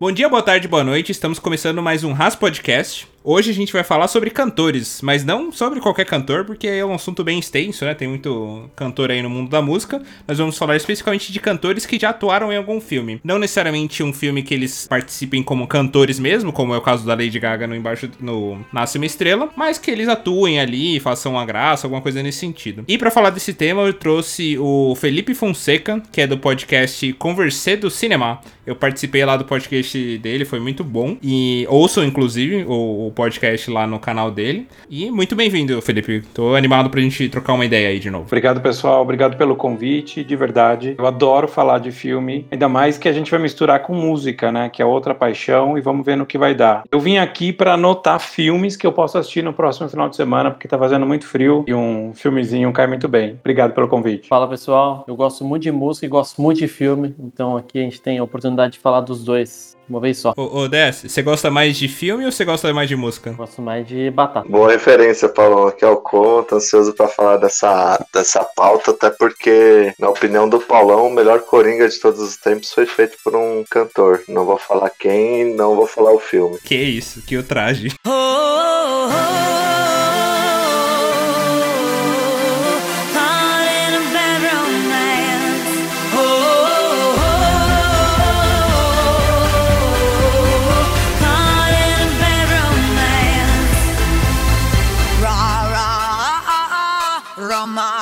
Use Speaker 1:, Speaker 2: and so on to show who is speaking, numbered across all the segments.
Speaker 1: Bom dia, boa tarde, boa noite. Estamos começando mais um Ras Podcast. Hoje a gente vai falar sobre cantores, mas não sobre qualquer cantor, porque é um assunto bem extenso, né? Tem muito cantor aí no mundo da música. Nós vamos falar especificamente de cantores que já atuaram em algum filme. Não necessariamente um filme que eles participem como cantores mesmo, como é o caso da Lady Gaga no Embaixo no Nasce uma Estrela, mas que eles atuem ali, façam uma graça, alguma coisa nesse sentido. E para falar desse tema, eu trouxe o Felipe Fonseca, que é do podcast Conversê do Cinema. Eu participei lá do podcast dele, foi muito bom. E ouçam, inclusive, o podcast lá no canal dele. E muito bem-vindo, Felipe. Tô animado pra gente trocar uma ideia aí de novo.
Speaker 2: Obrigado, pessoal. Obrigado pelo convite, de verdade. Eu adoro falar de filme, ainda mais que a gente vai misturar com música, né? Que é outra paixão e vamos ver no que vai dar. Eu vim aqui para anotar filmes que eu posso assistir no próximo final de semana, porque tá fazendo muito frio e um filmezinho cai muito bem. Obrigado pelo convite.
Speaker 3: Fala, pessoal. Eu gosto muito de música e gosto muito de filme, então aqui a gente tem a oportunidade de falar dos dois uma vez só.
Speaker 1: Ô, ô Dess, você gosta mais de filme ou você gosta mais de música?
Speaker 3: Gosto mais de batata.
Speaker 4: Boa referência, Paulo. Aqui é o Cô, tô ansioso pra falar dessa, dessa pauta, até porque, na opinião do Paulão, o melhor Coringa de todos os tempos foi feito por um cantor. Não vou falar quem, não vou falar o filme.
Speaker 1: Que isso, que o traje. Oh, oh, oh.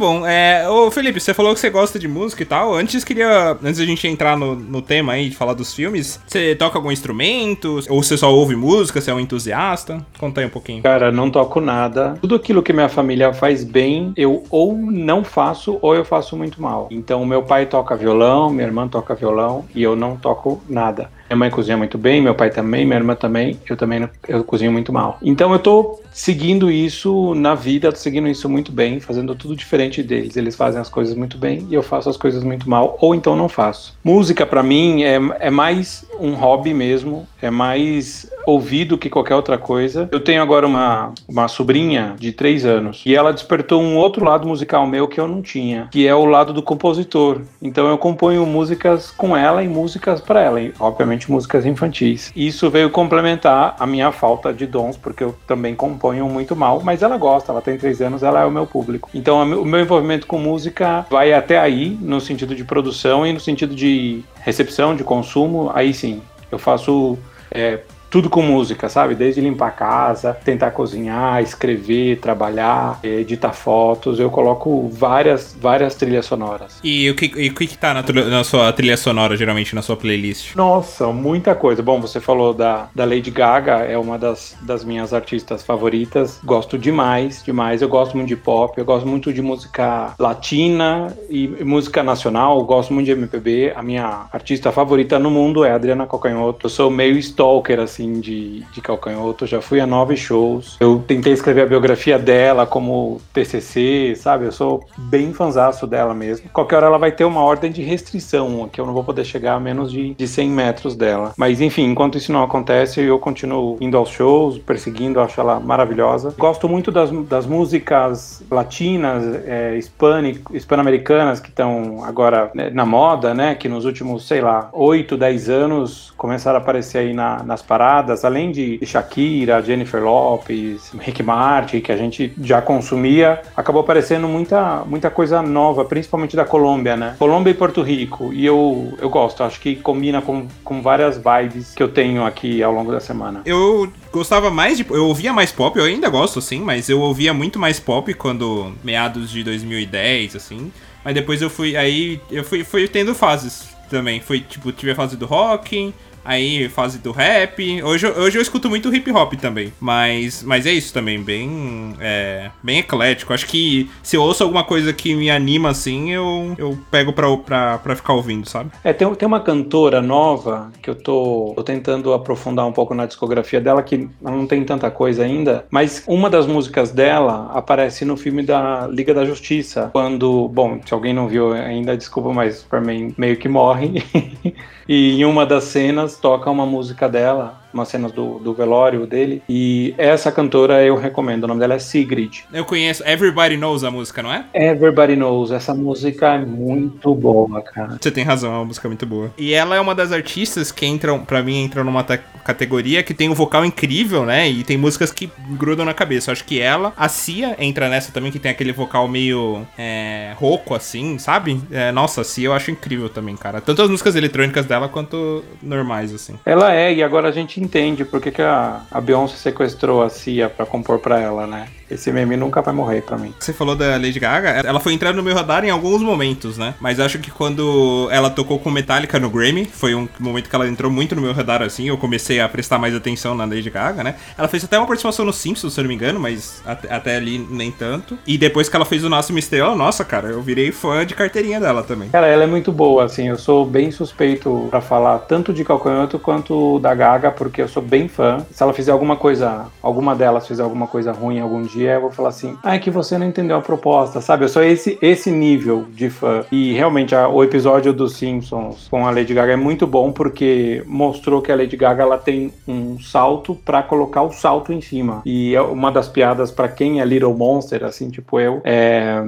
Speaker 1: bom. É, ô Felipe, você falou que você gosta de música e tal. Antes queria. Antes da gente entrar no, no tema aí de falar dos filmes, você toca algum instrumento? Ou você só ouve música? Você é um entusiasta? Conta aí um pouquinho.
Speaker 2: Cara, não toco nada. Tudo aquilo que minha família faz bem, eu ou não faço ou eu faço muito mal. Então, meu pai toca violão, minha irmã toca violão e eu não toco nada. Minha mãe cozinha muito bem, meu pai também, minha irmã também, eu também eu cozinho muito mal. Então eu tô seguindo isso na vida, tô seguindo isso muito bem, fazendo tudo diferente deles. Eles fazem as coisas muito bem e eu faço as coisas muito mal, ou então não faço. Música para mim é, é mais um hobby mesmo, é mais ouvido que qualquer outra coisa. Eu tenho agora uma, uma sobrinha de três anos e ela despertou um outro lado musical meu que eu não tinha, que é o lado do compositor. Então eu componho músicas com ela e músicas para ela, e, obviamente músicas infantis. Isso veio complementar a minha falta de dons, porque eu também componho muito mal, mas ela gosta, ela tem três anos, ela é o meu público. Então o meu envolvimento com música vai até aí, no sentido de produção e no sentido de recepção, de consumo, aí sim. Eu faço é, tudo com música, sabe? Desde limpar a casa, tentar cozinhar, escrever, trabalhar, editar fotos. Eu coloco várias, várias trilhas sonoras.
Speaker 1: E o que, e o que, que tá na, na, sua trilha sonora, geralmente, na sua playlist?
Speaker 2: Nossa, muita coisa. Bom, você falou da, da Lady Gaga, é uma das, das minhas artistas favoritas. Gosto demais, demais. Eu gosto muito de pop, eu gosto muito de música latina e, e música nacional. Eu gosto muito de MPB. A minha artista favorita no mundo é a Adriana Cocanhoto. Eu sou meio stalker, assim assim, de, de Calcanhoto. Já fui a nove shows. Eu tentei escrever a biografia dela como TCC, sabe? Eu sou bem fanzaço dela mesmo. Qualquer hora ela vai ter uma ordem de restrição, que eu não vou poder chegar a menos de, de 100 metros dela. Mas enfim, enquanto isso não acontece, eu continuo indo aos shows, perseguindo, acho ela maravilhosa. Gosto muito das, das músicas latinas, é, hispano-americanas que estão agora né, na moda, né? Que nos últimos, sei lá, 8, 10 anos começaram a aparecer aí na, nas paradas além de Shakira, Jennifer Lopes, Rick Martin, que a gente já consumia, acabou aparecendo muita, muita coisa nova, principalmente da Colômbia, né? Colômbia e Porto Rico. E eu, eu gosto, acho que combina com, com várias vibes que eu tenho aqui ao longo da semana.
Speaker 1: Eu gostava mais de. Eu ouvia mais pop, eu ainda gosto, sim, mas eu ouvia muito mais pop quando. meados de 2010, assim. Mas depois eu fui. Aí eu fui, fui tendo fases também. Foi tipo, tive a fase do rock aí fase do rap. Hoje, hoje eu escuto muito hip hop também, mas, mas é isso também, bem, é, bem eclético. Acho que se eu ouço alguma coisa que me anima assim, eu, eu pego pra, pra, pra ficar ouvindo, sabe?
Speaker 2: É, tem, tem uma cantora nova que eu tô, tô tentando aprofundar um pouco na discografia dela, que não tem tanta coisa ainda, mas uma das músicas dela aparece no filme da Liga da Justiça, quando, bom, se alguém não viu ainda, desculpa, mas mim meio que morre. e em uma das cenas toca uma música dela umas cenas do, do velório dele. E essa cantora eu recomendo, o nome dela é Sigrid.
Speaker 1: Eu conheço, Everybody Knows a música, não é?
Speaker 2: Everybody Knows, essa música é muito boa, cara.
Speaker 1: Você tem razão, é uma música muito boa. E ela é uma das artistas que entram, para mim, entram numa categoria que tem um vocal incrível, né? E tem músicas que grudam na cabeça. Eu acho que ela, a Cia, entra nessa também, que tem aquele vocal meio é, rouco, assim, sabe? É, nossa, a Cia eu acho incrível também, cara. Tanto as músicas eletrônicas dela quanto normais, assim.
Speaker 2: Ela é, e agora a gente entende porque que a, a Beyoncé sequestrou a Cia pra compor pra ela, né? Esse meme nunca vai morrer pra mim.
Speaker 1: Você falou da Lady Gaga, ela foi entrando no meu radar em alguns momentos, né? Mas acho que quando ela tocou com Metallica no Grammy, foi um momento que ela entrou muito no meu radar, assim. Eu comecei a prestar mais atenção na Lady Gaga, né? Ela fez até uma participação no Simpsons, se eu não me engano, mas até, até ali nem tanto. E depois que ela fez o Nosso Estrela, nossa, cara, eu virei fã de carteirinha dela também.
Speaker 2: Cara, ela é muito boa, assim. Eu sou bem suspeito para falar tanto de Calcanhoto quanto da Gaga, porque eu sou bem fã. Se ela fizer alguma coisa, alguma delas fizer alguma coisa ruim algum dia, dia eu vou falar assim, ah, é que você não entendeu a proposta, sabe? Eu sou esse, esse nível de fã. E realmente a, o episódio dos Simpsons com a Lady Gaga é muito bom porque mostrou que a Lady Gaga ela tem um salto para colocar o salto em cima. E é uma das piadas para quem é Little Monster, assim, tipo eu, é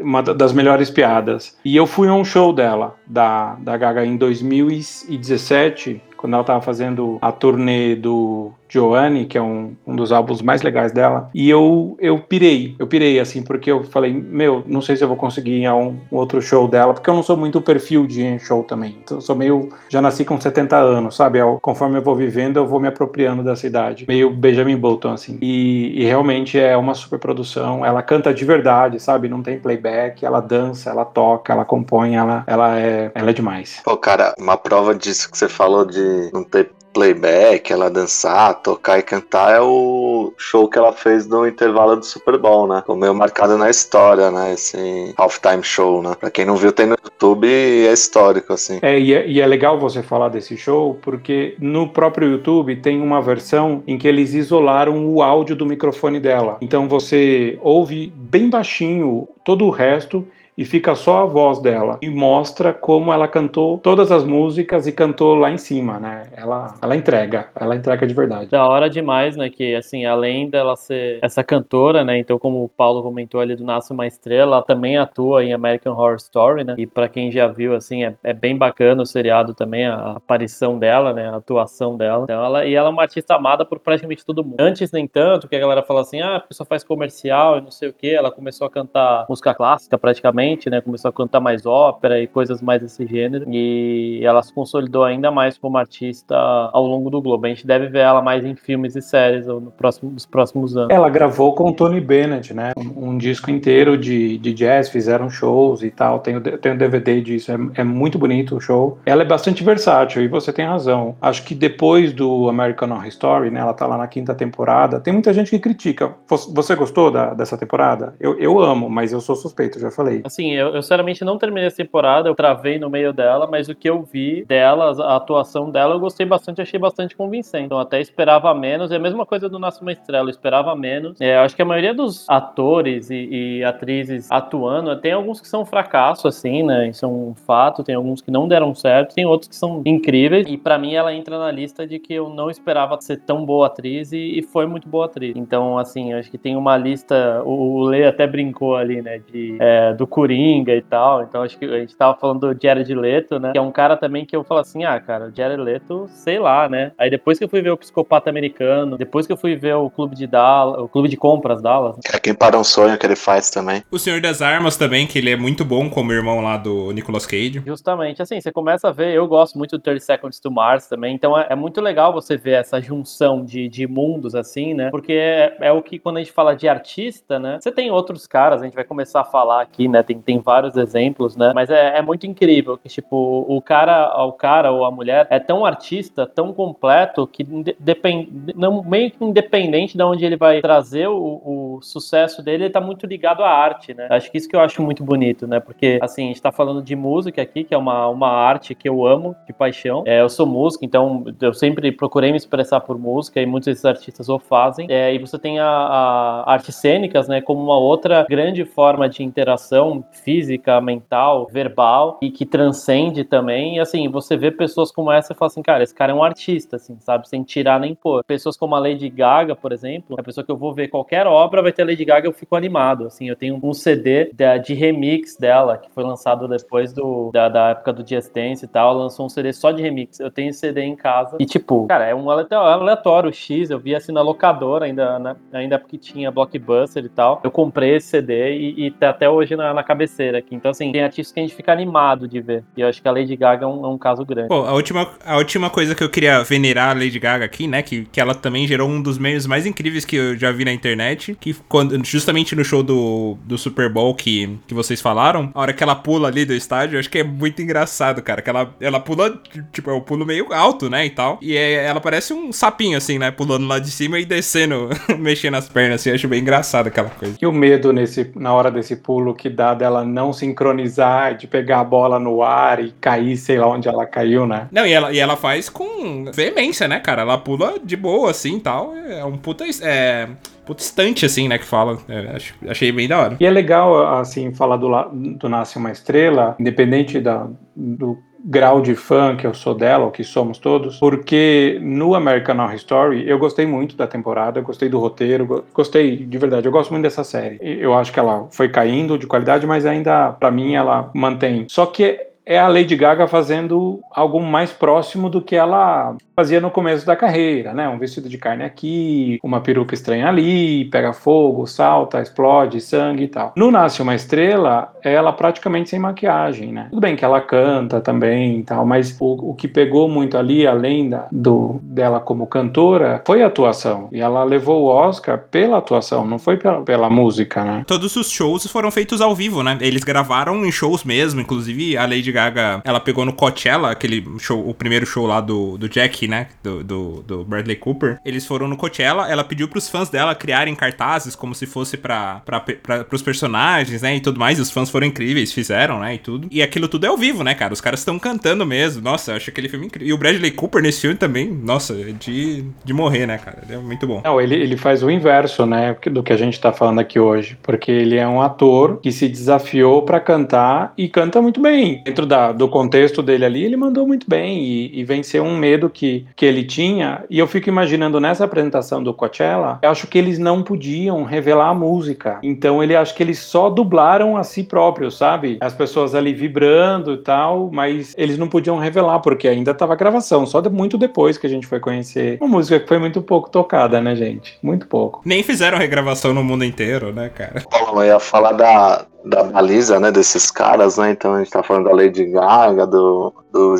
Speaker 2: uma das melhores piadas. E eu fui a um show dela, da, da Gaga, em 2017, quando ela estava fazendo a turnê do Joanne, que é um, um dos álbuns mais legais dela, e eu, eu pirei, eu pirei, assim, porque eu falei, meu, não sei se eu vou conseguir ir a um, um outro show dela, porque eu não sou muito o perfil de show também, então eu sou meio, já nasci com 70 anos, sabe, eu, conforme eu vou vivendo, eu vou me apropriando da cidade, meio Benjamin Button, assim, e, e realmente é uma super produção, ela canta de verdade, sabe, não tem playback, ela dança, ela toca, ela compõe, ela, ela, é, ela é demais.
Speaker 4: Pô, cara, uma prova disso que você falou de não ter playback, ela dançar, tocar e cantar é o show que ela fez no intervalo do Super Bowl, né? Ficou meio marcado na história, né? Esse halftime show, né? Pra quem não viu, tem no YouTube e é histórico, assim.
Speaker 2: É e, é, e é legal você falar desse show, porque no próprio YouTube tem uma versão em que eles isolaram o áudio do microfone dela. Então você ouve bem baixinho todo o resto e fica só a voz dela e mostra como ela cantou todas as músicas e cantou lá em cima, né? Ela, ela entrega, ela entrega de verdade.
Speaker 3: Da hora demais, né? Que assim, além dela ser essa cantora, né? Então, como o Paulo comentou ali do Nasce uma Estrela, ela também atua em American Horror Story, né? E para quem já viu, assim, é, é, bem bacana o seriado também, a aparição dela, né? A atuação dela. Então, ela, e ela é uma artista amada por praticamente todo mundo. Antes, nem tanto, que a galera fala assim, ah, a pessoa faz comercial e não sei o que, ela começou a cantar música clássica praticamente né? Começou a cantar mais ópera e coisas mais desse gênero. E ela se consolidou ainda mais como artista ao longo do globo. A gente deve ver ela mais em filmes e séries no próximo, nos próximos anos.
Speaker 2: Ela gravou com o Tony Bennett, né? Um, um disco inteiro de, de jazz, fizeram shows e tal. Tem, um DVD disso, é, é muito bonito o show. Ela é bastante versátil e você tem razão. Acho que depois do American Horror Story, né? Ela tá lá na quinta temporada. Tem muita gente que critica. Você gostou da, dessa temporada? Eu, eu amo, mas eu sou suspeito, já falei
Speaker 3: assim, eu, eu sinceramente não terminei essa temporada, eu travei no meio dela, mas o que eu vi dela, a atuação dela, eu gostei bastante, achei bastante convincente. Então até esperava menos, é a mesma coisa do Nasce uma Estrela, eu esperava menos. É, acho que a maioria dos atores e, e, atrizes atuando, tem alguns que são fracasso, assim, né? Isso é um fato, tem alguns que não deram certo, tem outros que são incríveis. E para mim ela entra na lista de que eu não esperava ser tão boa atriz e, e foi muito boa atriz. Então, assim, acho que tem uma lista, o, o Lê até brincou ali, né? De, é, do e tal. Então acho que a gente tava falando do Jared Leto, né? Que é um cara também que eu falo assim, ah, cara, o Jared Leto, sei lá, né? Aí depois que eu fui ver o Psicopata Americano, depois que eu fui ver o Clube de Dallas, o Clube de Compras Dallas.
Speaker 4: É quem para um sonho que ele faz também.
Speaker 1: O Senhor das Armas também, que ele é muito bom como irmão lá do Nicolas Cage.
Speaker 3: Justamente, assim, você começa a ver, eu gosto muito do 30 Seconds to Mars também, então é, é muito legal você ver essa junção de, de mundos, assim, né? Porque é, é o que quando a gente fala de artista, né? Você tem outros caras, a gente vai começar a falar aqui, né? Tem, tem vários exemplos, né? Mas é, é muito incrível que, tipo, o cara, o cara ou a mulher é tão artista, tão completo, que depende, não, meio que independente de onde ele vai trazer o, o sucesso dele, ele tá muito ligado à arte, né? Acho que isso que eu acho muito bonito, né? Porque, assim, a gente tá falando de música aqui, que é uma, uma arte que eu amo, de paixão. É, eu sou músico, então eu sempre procurei me expressar por música e muitos desses artistas o fazem. É, e você tem a, a artes cênicas, né, como uma outra grande forma de interação física, mental, verbal e que transcende também. E assim, você vê pessoas como essa e fala assim, cara, esse cara é um artista, assim, sabe? Sem tirar nem pôr. Pessoas como a Lady Gaga, por exemplo, a pessoa que eu vou ver qualquer obra vai ter a Lady Gaga, eu fico animado. Assim, eu tenho um CD de, de remix dela, que foi lançado depois do, da, da época do Just Dance e tal. Lançou um CD só de remix. Eu tenho esse CD em casa. E, tipo, cara, é um aleatório X. Eu vi assim na locadora, ainda, né? ainda porque tinha Blockbuster e tal. Eu comprei esse CD e, e tá até hoje na, na, cabeceira aqui. Então, assim, tem artistas que a gente fica animado de ver. E eu acho que a Lady Gaga é um, é um caso grande.
Speaker 1: Pô, a última, a última coisa que eu queria venerar a Lady Gaga aqui, né? Que, que ela também gerou um dos meios mais incríveis que eu já vi na internet. Que quando, justamente no show do, do Super Bowl que, que vocês falaram, a hora que ela pula ali do estádio, eu acho que é muito engraçado, cara. Que ela, ela pula, tipo, é um pulo meio alto, né? E tal. E é, ela parece um sapinho, assim, né? Pulando lá de cima e descendo, mexendo as pernas, assim. Eu acho bem engraçado aquela coisa.
Speaker 2: E o medo nesse, na hora desse pulo que dá dela não sincronizar, de pegar a bola no ar e cair, sei lá onde ela caiu, né?
Speaker 1: Não, e ela, e ela faz com veemência, né, cara? Ela pula de boa, assim, tal. É um puta... É puta estante, assim, né, que fala. É, achei bem da hora.
Speaker 2: E é legal, assim, falar do, do Nasce Uma Estrela, independente da, do grau de fã que eu sou dela, ou que somos todos, porque no American Horror Story eu gostei muito da temporada, gostei do roteiro, gostei de verdade, eu gosto muito dessa série. Eu acho que ela foi caindo de qualidade, mas ainda, para mim, ela mantém. Só que é a Lady Gaga fazendo algo mais próximo do que ela fazia no começo da carreira, né? Um vestido de carne aqui, uma peruca estranha ali, pega fogo, salta, explode, sangue e tal. No Nasce uma Estrela, ela praticamente sem maquiagem, né? Tudo bem que ela canta também e tal, mas o, o que pegou muito ali, além da, do, dela como cantora, foi a atuação. E ela levou o Oscar pela atuação, não foi pela, pela música, né?
Speaker 1: Todos os shows foram feitos ao vivo, né? Eles gravaram em shows mesmo, inclusive a Lady Gaga, ela pegou no Coachella, aquele show, o primeiro show lá do, do Jack né? Do, do, do, Bradley Cooper. Eles foram no Coachella, ela pediu pros fãs dela criarem cartazes como se fosse pra, pra, pra, pros personagens, né? E tudo mais. E os fãs foram incríveis, fizeram, né? E tudo. E aquilo tudo é ao vivo, né, cara? Os caras estão cantando mesmo. Nossa, eu acho aquele filme incrível. E o Bradley Cooper nesse filme também, nossa, é de, de morrer, né, cara? Ele é muito bom.
Speaker 2: Não, ele, ele faz o inverso, né? Do que a gente tá falando aqui hoje. Porque ele é um ator que se desafiou para cantar e canta muito bem. Dentro da, do contexto dele ali, ele mandou muito bem e, e venceu um medo que que, ele tinha, e eu fico imaginando nessa apresentação do Coachella, eu acho que eles não podiam revelar a música. Então ele acho que eles só dublaram a si próprios, sabe? As pessoas ali vibrando e tal, mas eles não podiam revelar, porque ainda estava gravação, só de, muito depois que a gente foi conhecer uma música que foi muito pouco tocada, né, gente? Muito pouco.
Speaker 1: Nem fizeram regravação no mundo inteiro, né, cara?
Speaker 4: Bom, eu ia falar da, da baliza, né, desses caras, né? Então a gente tá falando da Lady Gaga, do, do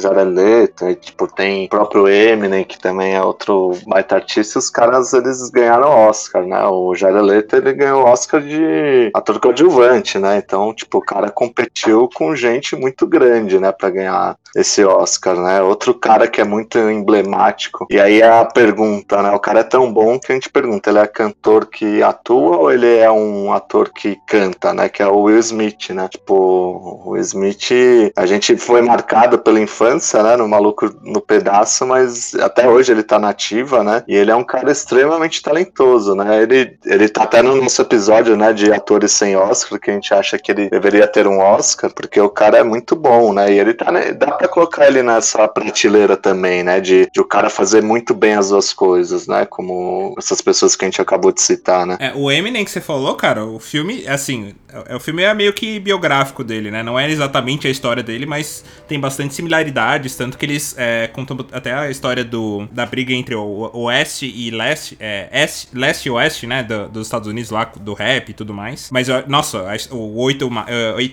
Speaker 4: e, tipo, tem o próprio Eminem, que também é outro baita artista, os caras, eles ganharam Oscar, né? O Jared Leto, ele ganhou Oscar de ator coadjuvante, né? Então, tipo, o cara competiu com gente muito grande, né, pra ganhar esse Oscar, né? Outro cara que é muito emblemático, e aí é a pergunta, né? O cara é tão bom que a gente pergunta, ele é cantor que atua ou ele é um ator que canta, né? Que é o Will Smith, né? Tipo, o Will Smith, a gente foi marcado pela infância, né? No Maluco no Pedaço, mas até hoje ele tá nativa, né? E ele é um cara extremamente talentoso, né? Ele, ele tá até no nosso episódio, né? De atores sem Oscar, que a gente acha que ele deveria ter um Oscar, porque o cara é muito bom, né? E ele tá, né? Dá pra colocar ele nessa prateleira também, né? De, de o cara fazer muito bem as duas coisas, né? Como essas pessoas que a gente acabou de citar, né?
Speaker 1: É, o Eminem que você falou, cara, o filme, assim, é, o filme é meio que biográfico dele, né? Não é exatamente a história dele, mas tem bastante similaridades, tanto que eles é, contam até a história do, da briga entre o oeste e leste, é, est, leste e oeste, né? Do, dos Estados Unidos lá, do rap e tudo mais. Mas, nossa, o 8, uh,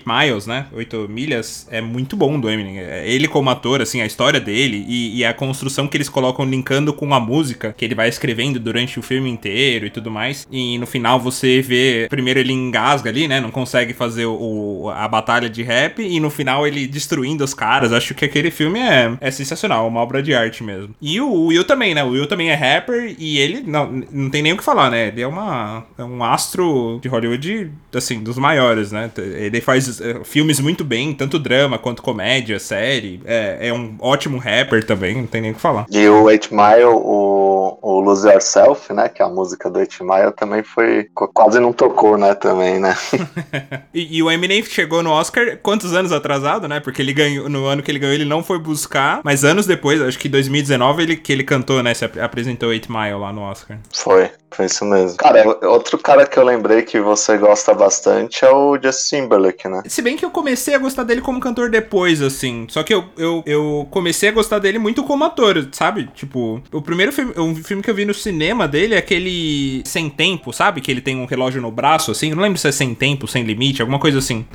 Speaker 1: Miles, né? 8 milhas é muito bom do Eminem. É, ele como ator, assim, a história dele e, e a construção que eles colocam linkando com a música que ele vai escrevendo durante o filme inteiro e tudo mais. E no final você vê, primeiro ele engasga ali, né? Não consegue fazer o, a batalha de rap e no final ele destruindo os caras. Acho que aquele filme é, é sensacional, uma obra de arte mesmo. E o Will também, né? O Will também é rapper e ele não, não tem nem o que falar, né? Ele é, uma, é um astro de Hollywood, assim, dos maiores, né? Ele faz é, filmes muito bem, tanto drama quanto comédia, série. É, é um ótimo rapper também, não tem nem o que falar.
Speaker 4: E o 8 Mile, o, o Lose Yourself, né? Que é a música do 8 Mile, também foi. Quase não tocou, né? Também, né?
Speaker 1: e, e, o Eminem chegou no Oscar quantos anos atrasado, né? Porque ele ganhou. No ano que ele ganhou, ele não foi buscar. Mas anos depois, acho que 2019, ele, que ele cantou, né? Se apresentou 8 Mile lá no Oscar.
Speaker 4: Foi. Foi isso mesmo. Cara, outro cara que eu lembrei que você gosta bastante é o Justin Timberlake, né?
Speaker 1: Se bem que eu comecei a gostar dele como cantor depois, assim. Só que eu, eu, eu comecei a gostar dele muito como ator, sabe? Tipo, o primeiro filme, um filme que eu vi no cinema dele é aquele Sem Tempo, sabe? Que ele tem um relógio no braço, assim. Eu não lembro se é Sem Tempo, Sem Limite, alguma coisa assim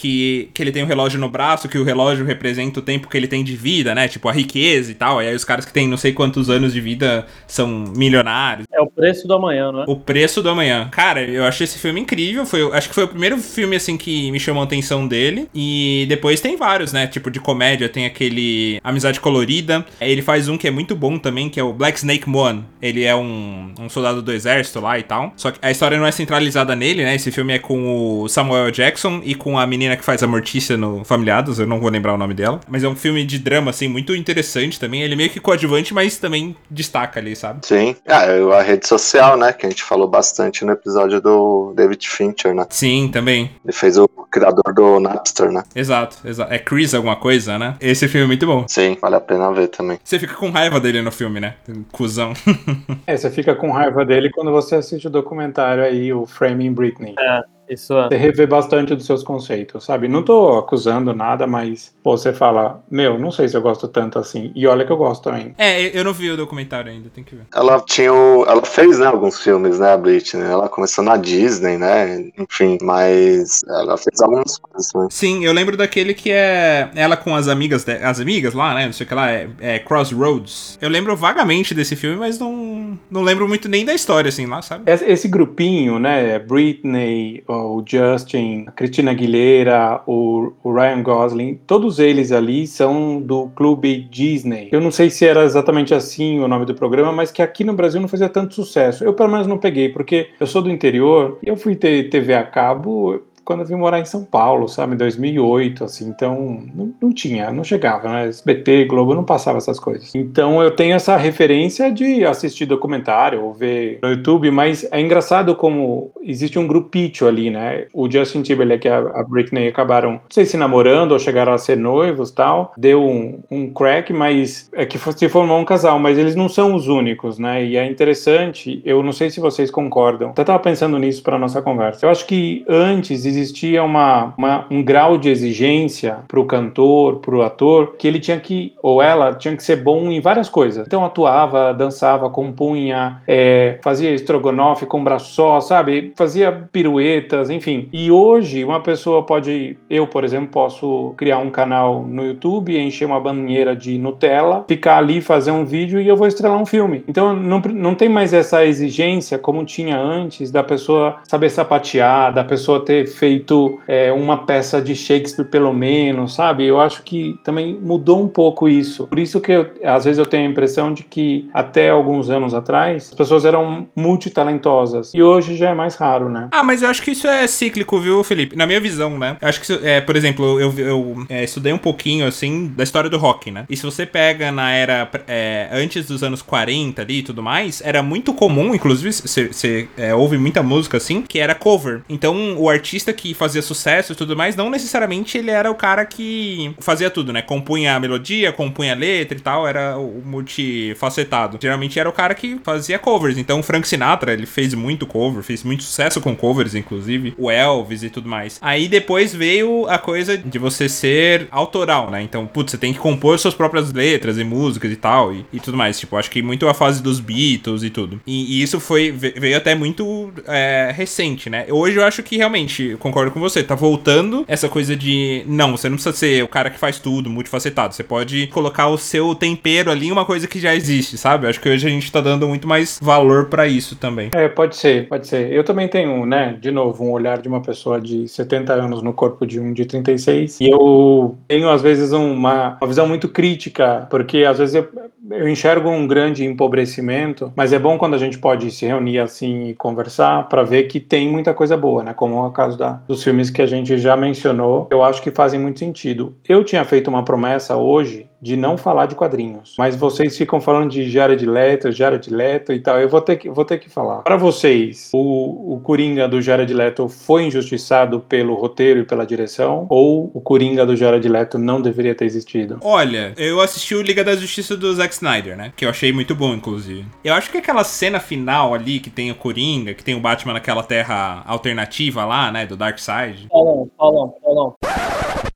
Speaker 1: que, que ele tem um relógio no braço, que o relógio representa o tempo que ele tem de vida, né? Tipo, a riqueza e tal. E aí os caras que têm não sei quantos anos de vida são milionários.
Speaker 3: É o preço do amanhã, não é?
Speaker 1: O preço do amanhã. Cara, eu achei esse filme incrível. Foi, acho que foi o primeiro filme, assim, que me chamou a atenção dele. E depois tem vários, né? Tipo, de comédia. Tem aquele Amizade Colorida. Ele faz um que é muito bom também, que é o Black Snake Moan. Ele é um, um soldado do exército lá e tal. Só que a história não é centralizada nele, né? Esse filme é com o Samuel Jackson e com a menina menina que faz a Mortícia no Familiados, eu não vou lembrar o nome dela. Mas é um filme de drama, assim, muito interessante também. Ele é meio que coadjuvante, mas também destaca ali, sabe?
Speaker 4: Sim. Ah, a rede social, né? Que a gente falou bastante no episódio do David Fincher, né?
Speaker 1: Sim, também.
Speaker 4: Ele fez o criador do Napster, né?
Speaker 1: Exato, exato. É Chris alguma coisa, né? Esse filme é muito bom.
Speaker 4: Sim, vale a pena ver também.
Speaker 1: Você fica com raiva dele no filme, né? Cusão.
Speaker 2: é, você fica com raiva dele quando você assiste o documentário aí, o Framing Britney.
Speaker 3: É. Isso é.
Speaker 2: Você rever bastante dos seus conceitos, sabe? Não tô acusando nada, mas pô, você fala, meu, não sei se eu gosto tanto assim. E olha que eu gosto também.
Speaker 1: É, eu não vi o documentário ainda, tem que ver.
Speaker 4: Ela tinha o... Ela fez, né, alguns filmes, né, a Britney? Ela começou na Disney, né? Enfim, mas ela fez algumas coisas, né?
Speaker 1: Sim, eu lembro daquele que é ela com as amigas, de... as amigas lá, né? Não sei o que lá, é, é Crossroads. Eu lembro vagamente desse filme, mas não, não lembro muito nem da história, assim, lá, sabe?
Speaker 2: Esse grupinho, né, Britney, o Justin, a Cristina Aguilera, o, o, Ryan Gosling, todos eles ali são do clube Disney. Eu não sei se era exatamente assim o nome do programa, mas que aqui no Brasil não fazia tanto sucesso. Eu pelo menos não peguei, porque eu sou do interior e eu fui ter TV a cabo, quando eu vim morar em São Paulo, sabe, em 2008, assim, então não, não, tinha, não chegava, né, SBT, Globo não passava essas coisas. Então eu tenho essa referência de assistir documentário ou ver no YouTube, mas é engraçado como existe um grupito ali, né, o Justin Timberlake e a, Britney acabaram, não sei se namorando ou chegaram a ser noivos tal, deu um, um crack, mas é que se formou um casal, mas eles não são os únicos, né, e é interessante, eu não sei se vocês concordam, até tava pensando nisso para nossa conversa, eu acho que antes existia existia uma, uma um grau de exigência para o cantor, para o ator, que ele tinha que, ou ela, tinha que ser bom em várias coisas. Então atuava, dançava, compunha, é, fazia estrogonofe com braço só, sabe? Fazia piruetas, enfim. E hoje uma pessoa pode, eu por exemplo, posso criar um canal no YouTube, encher uma banheira de Nutella, ficar ali, fazer um vídeo e eu vou estrelar um filme. Então não, não tem mais essa exigência como tinha antes da pessoa saber sapatear, da pessoa ter feito feito é, uma peça de Shakespeare, pelo menos, sabe? Eu acho que também mudou um pouco isso. Por isso que eu, às vezes eu tenho a impressão de que até alguns anos atrás as pessoas eram multitalentosas e hoje já é mais raro, né?
Speaker 1: Ah, mas eu acho que isso é cíclico, viu, Felipe? Na minha visão, né? Eu acho que, é, por exemplo, eu, eu é, estudei um pouquinho, assim, da história do rock, né? E se você pega na era é, antes dos anos 40 ali e tudo mais, era muito comum, inclusive, você é, ouve muita música assim, que era cover. Então, o artista que fazia sucesso e tudo mais, não necessariamente ele era o cara que fazia tudo, né? Compunha a melodia, compunha a letra e tal, era o multifacetado. Geralmente era o cara que fazia covers. Então o Frank Sinatra, ele fez muito cover, fez muito sucesso com covers, inclusive, o Elvis e tudo mais. Aí depois veio a coisa de você ser autoral, né? Então, putz, você tem que compor suas próprias letras e músicas e tal, e, e tudo mais. Tipo, acho que muito a fase dos Beatles e tudo. E, e isso foi veio até muito é, recente, né? Hoje eu acho que realmente concordo com você. Tá voltando essa coisa de. Não, você não precisa ser o cara que faz tudo, multifacetado. Você pode colocar o seu tempero ali em uma coisa que já existe, sabe? Acho que hoje a gente tá dando muito mais valor para isso também.
Speaker 2: É, pode ser, pode ser. Eu também tenho, né, de novo, um olhar de uma pessoa de 70 anos no corpo de um de 36. E eu tenho, às vezes, uma, uma visão muito crítica, porque às vezes eu, eu enxergo um grande empobrecimento, mas é bom quando a gente pode se reunir assim e conversar para ver que tem muita coisa boa, né? Como é o caso da, dos filmes que a gente já mencionou, eu acho que fazem muito sentido. Eu tinha feito uma promessa hoje de não falar de quadrinhos. Mas vocês ficam falando de Jared Leto, Jared Leto e tal. Eu vou ter que, vou ter que falar. Para vocês, o, o Coringa do Jared Leto foi injustiçado pelo roteiro e pela direção? Ou o Coringa do Jared Leto não deveria ter existido?
Speaker 1: Olha, eu assisti o Liga da Justiça do Zack Snyder, né? Que eu achei muito bom, inclusive. Eu acho que aquela cena final ali, que tem o Coringa, que tem o Batman naquela terra alternativa lá, né? Do Dark Side.
Speaker 3: Paulão, Paulão, Paulão.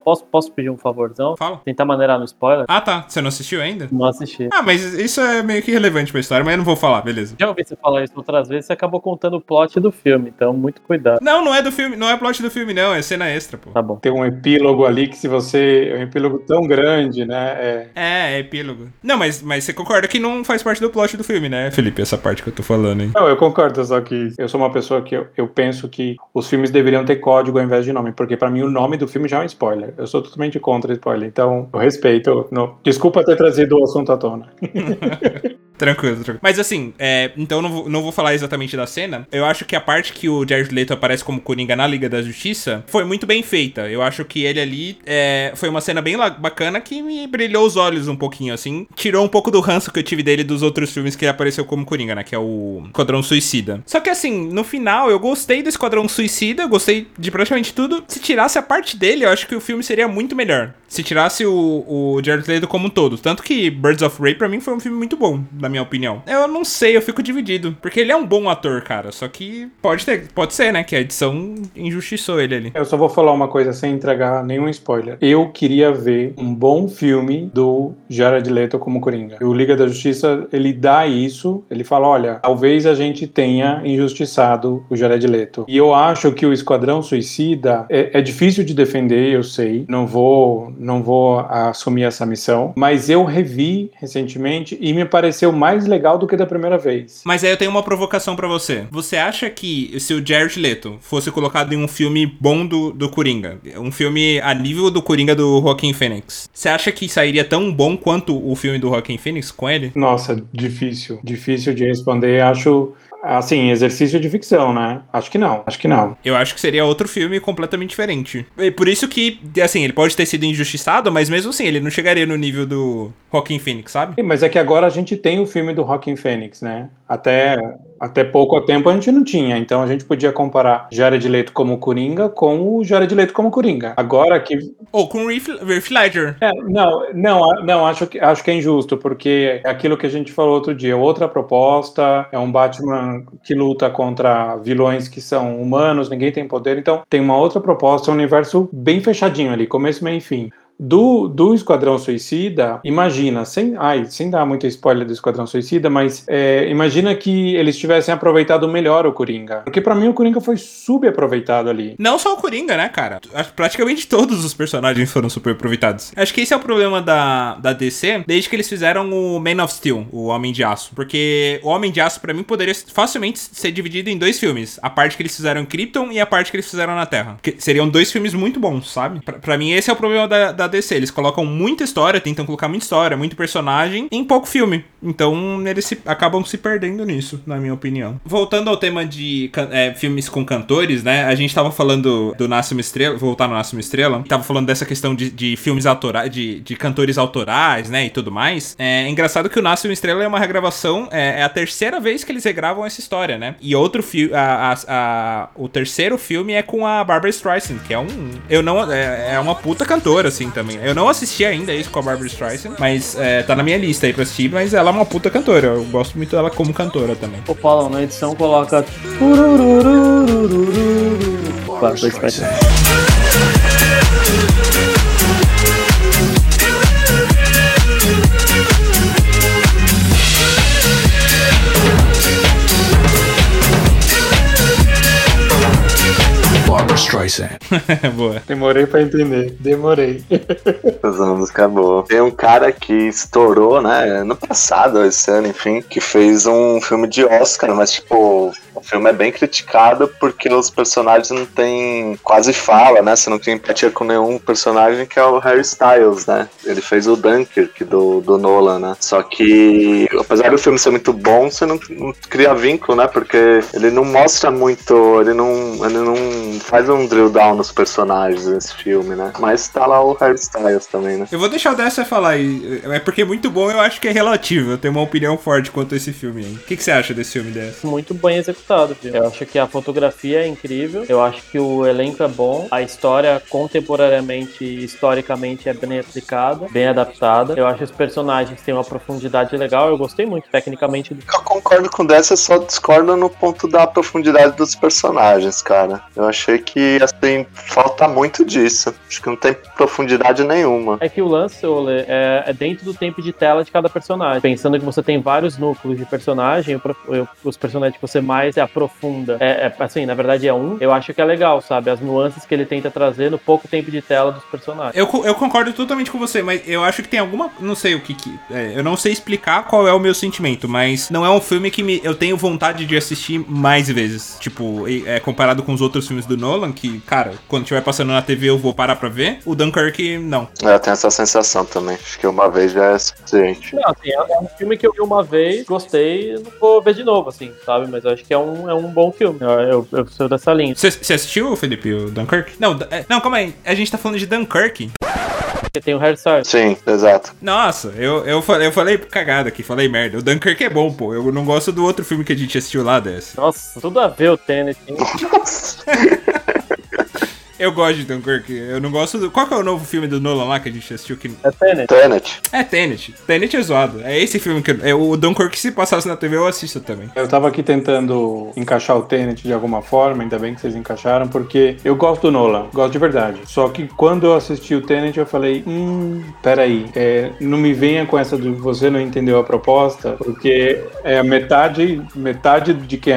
Speaker 3: Posso, posso pedir um favorzão?
Speaker 1: Fala.
Speaker 3: Tentar maneirar no spoiler?
Speaker 1: Ah, tá. Você não assistiu ainda?
Speaker 3: Não assisti.
Speaker 1: Ah, mas isso é meio que relevante pra história, mas eu não vou falar, beleza.
Speaker 3: Já ouvi você falar isso outras vezes, você acabou contando o plot do filme, então muito cuidado.
Speaker 1: Não, não é do filme, não é plot do filme, não, é cena extra, pô.
Speaker 3: Tá bom.
Speaker 2: Tem um epílogo ali que se você. É um epílogo tão grande, né? É,
Speaker 1: É, é epílogo. Não, mas, mas você concorda que não faz parte do plot do filme, né, Felipe? Essa parte que eu tô falando, hein?
Speaker 2: Não, eu concordo, só que eu sou uma pessoa que eu, eu penso que os filmes deveriam ter código ao invés de nome, porque pra mim o nome do filme já é um spoiler. Eu sou totalmente contra spoiler, então eu respeito. Desculpa ter trazido o assunto à tona.
Speaker 1: Tranquilo, tranquilo. Mas assim, é, então não vou, não vou falar exatamente da cena. Eu acho que a parte que o Jared Leto aparece como Coringa na Liga da Justiça foi muito bem feita. Eu acho que ele ali é, foi uma cena bem bacana que me brilhou os olhos um pouquinho, assim. Tirou um pouco do ranço que eu tive dele dos outros filmes que ele apareceu como Coringa, né? Que é o Esquadrão Suicida. Só que assim, no final, eu gostei do Esquadrão Suicida, eu gostei de praticamente tudo. Se tirasse a parte dele, eu acho que o filme seria muito melhor. Se tirasse o, o Jared Leto como um todo. Tanto que Birds of Prey, pra mim, foi um filme muito bom, na minha opinião. Eu não sei, eu fico dividido. Porque ele é um bom ator, cara. Só que pode ter, pode ser, né? Que a edição injustiçou ele ali.
Speaker 2: Eu só vou falar uma coisa sem entregar nenhum spoiler. Eu queria ver um bom filme do Jared Leto como Coringa. O Liga da Justiça, ele dá isso, ele fala, olha, talvez a gente tenha injustiçado o Jared Leto. E eu acho que o Esquadrão Suicida é, é difícil de defender, eu sei. Não vou, não vou assumir essa missão. Mas eu revi recentemente e me pareceu mais legal do que da primeira vez.
Speaker 1: Mas aí eu tenho uma provocação pra você. Você acha que se o Jared Leto fosse colocado em um filme bom do, do Coringa, um filme a nível do Coringa do Joaquin Phoenix, você acha que sairia tão bom quanto o filme do Joaquin Phoenix com ele?
Speaker 2: Nossa, difícil. Difícil de responder. Acho, assim, exercício de ficção, né? Acho que não. Acho que não.
Speaker 1: Eu acho que seria outro filme completamente diferente. E por isso que, assim, ele pode ter sido injustiçado, mas mesmo assim, ele não chegaria no nível do Joaquin Phoenix, sabe?
Speaker 2: Mas é que agora a gente tem o filme do Rockin' Phoenix, né? Até, até pouco tempo a gente não tinha. Então a gente podia comparar Jared Leto como Coringa com o Jared Leto como Coringa. Agora que
Speaker 1: Ou com o Heath Heath Ledger.
Speaker 2: É, não, não, não, acho que, acho que é injusto, porque é aquilo que a gente falou outro dia, outra proposta, é um Batman que luta contra vilões que são humanos, ninguém tem poder, então tem uma outra proposta, um universo bem fechadinho ali, começo, meio e fim. Do, do Esquadrão Suicida, imagina, sem, ai, sem dar muito spoiler do Esquadrão Suicida, mas é, imagina que eles tivessem aproveitado melhor o Coringa. Porque pra mim o Coringa foi subaproveitado ali.
Speaker 1: Não só o Coringa, né, cara? Praticamente todos os personagens foram super aproveitados. Acho que esse é o problema da, da DC, desde que eles fizeram o Man of Steel, o Homem de Aço. Porque o Homem de Aço, pra mim, poderia facilmente ser dividido em dois filmes. A parte que eles fizeram em Krypton e a parte que eles fizeram na Terra. Que seriam dois filmes muito bons, sabe? Pra mim, esse é o problema da, da DC. Eles colocam muita história, tentam colocar muita história, muito personagem em pouco filme. Então, eles se- acabam se perdendo nisso, na minha opinião. Voltando ao tema de é, filmes com cantores, né? A gente tava falando do Nasce uma Estrela, voltar no Nasce uma Estrela, tava falando dessa questão de, de filmes autorais, de, de cantores autorais, né? E tudo mais. É engraçado que o Nasce uma Estrela é uma regravação, é, é a terceira vez que eles regravam essa história, né? E outro filme, o terceiro filme é com a Barbara Streisand, que é um. Eu não. É, é uma puta cantora, assim, também. Eu não assisti ainda isso com a Barbara Streisand, mas é, tá na minha lista aí pra assistir, mas ela é uma puta cantora. Eu gosto muito dela como cantora também.
Speaker 3: O Paulo na edição coloca.
Speaker 5: Barbara Streisand. Said.
Speaker 1: Boa.
Speaker 2: Demorei pra entender. Demorei.
Speaker 4: Essa música é boa. Tem um cara que estourou, né, no passado, esse ano, enfim, que fez um filme de Oscar, mas, tipo, o filme é bem criticado porque os personagens não têm quase fala, né? Você não tem empatia com nenhum personagem, que é o Harry Styles, né? Ele fez o Dunkirk do, do Nolan, né? Só que, apesar do filme ser muito bom, você não, não cria vínculo, né? Porque ele não mostra muito, ele não, ele não faz um drill down nos personagens nesse filme, né? Mas tá lá o Harry Styles também, né?
Speaker 1: Eu vou deixar o Dessa falar. e- É porque é muito bom, eu acho que é relativo. Eu tenho uma opinião forte quanto a esse filme aí. O que, que você acha desse filme dessa?
Speaker 3: Muito bem executado, viu? Eu acho que a fotografia é incrível, eu acho que o elenco é bom, a história contemporaneamente e historicamente é bem aplicada, bem adaptada. Eu acho que os personagens têm uma profundidade legal, eu gostei muito tecnicamente
Speaker 4: Eu concordo com dessa, eu só discordo no ponto da profundidade dos personagens, cara. Eu achei que, assim, falta muito disso. Acho que não tem profundidade nenhuma.
Speaker 3: É que o lance, Ole, é, é dentro do tempo de tela de cada personagem. Pensando que você tem vários núcleos de personagem, os personagens que você mais se aprofunda, é, é, assim, na verdade é um, eu acho que é legal, sabe? As nuances que ele tenta trazer no pouco tempo de tela dos personagens.
Speaker 1: Eu, eu concordo totalmente com você, mas eu acho que tem alguma. Não sei o que. que é, eu não sei explicar qual é o meu sentimento, mas não é um filme que me, eu tenho vontade de assistir mais vezes. Tipo, e- é, comparado com os outros filmes do Nolan, que, cara, quando estiver passando na TV eu vou parar pra ver. O Dunkirk, não.
Speaker 4: É, Eu tenho essa sensação também. Acho que uma vez já é suficiente.
Speaker 3: Não, assim, é é um filme que eu vi uma vez, gostei, não vou ver de novo, assim, sabe? Mas eu acho que é um, é um bom filme. Eu, eu, eu sou dessa linha.
Speaker 1: Você assistiu, Felipe, o Dunkirk? Não, é, não, calma aí. A gente tá falando de Dunkirk.
Speaker 3: Porque tem o Harry Styles.
Speaker 4: Sim, exato.
Speaker 1: Nossa, eu, eu, falei, eu falei cagada aqui, falei merda. O Dunkirk é bom, pô. Eu não gosto do outro filme que a gente assistiu lá desse.
Speaker 3: Nossa, tudo a ver o Tenet. hein?
Speaker 1: Eu gosto de Dunkirk. Eu não gosto do. Qual que é o novo filme do Nolan lá que a gente assistiu? Que...
Speaker 3: É Tenet.
Speaker 4: Tenet.
Speaker 1: É Tenet. Tenet é zoado. É esse filme que. É o Dunkirk, se passasse na TV, eu assisto também.
Speaker 2: Eu tava aqui tentando encaixar o Tenet de alguma forma, ainda bem que vocês encaixaram, porque eu gosto do Nolan, gosto de verdade. Só que quando eu assisti o Tenet, eu falei, hum, peraí, é, não me venha com essa de você não entendeu a proposta, porque é a metade, metade de quem,